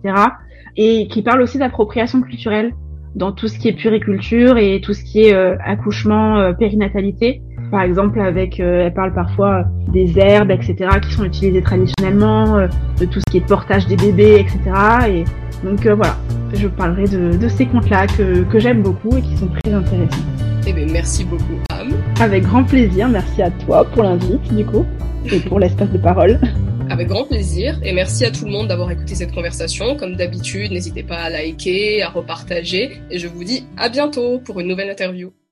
Speaker 3: Et qui parle aussi d'appropriation culturelle dans tout ce qui est puriculture et tout ce qui est accouchement, périnatalité par exemple, avec, euh, elle parle parfois des herbes, etc., qui sont utilisées traditionnellement, euh, de tout ce qui est portage des bébés, etc. Et donc euh, voilà, je parlerai de, de ces contes-là que, que j'aime beaucoup et qui sont très intéressants.
Speaker 2: Eh bien, merci beaucoup, Am.
Speaker 3: Avec grand plaisir. Merci à toi pour l'invite, du coup, et pour l'espace de parole. <laughs>
Speaker 2: Avec grand plaisir. Et merci à tout le monde d'avoir écouté cette conversation. Comme d'habitude, n'hésitez pas à liker, à repartager. Et je vous dis à bientôt pour une nouvelle interview.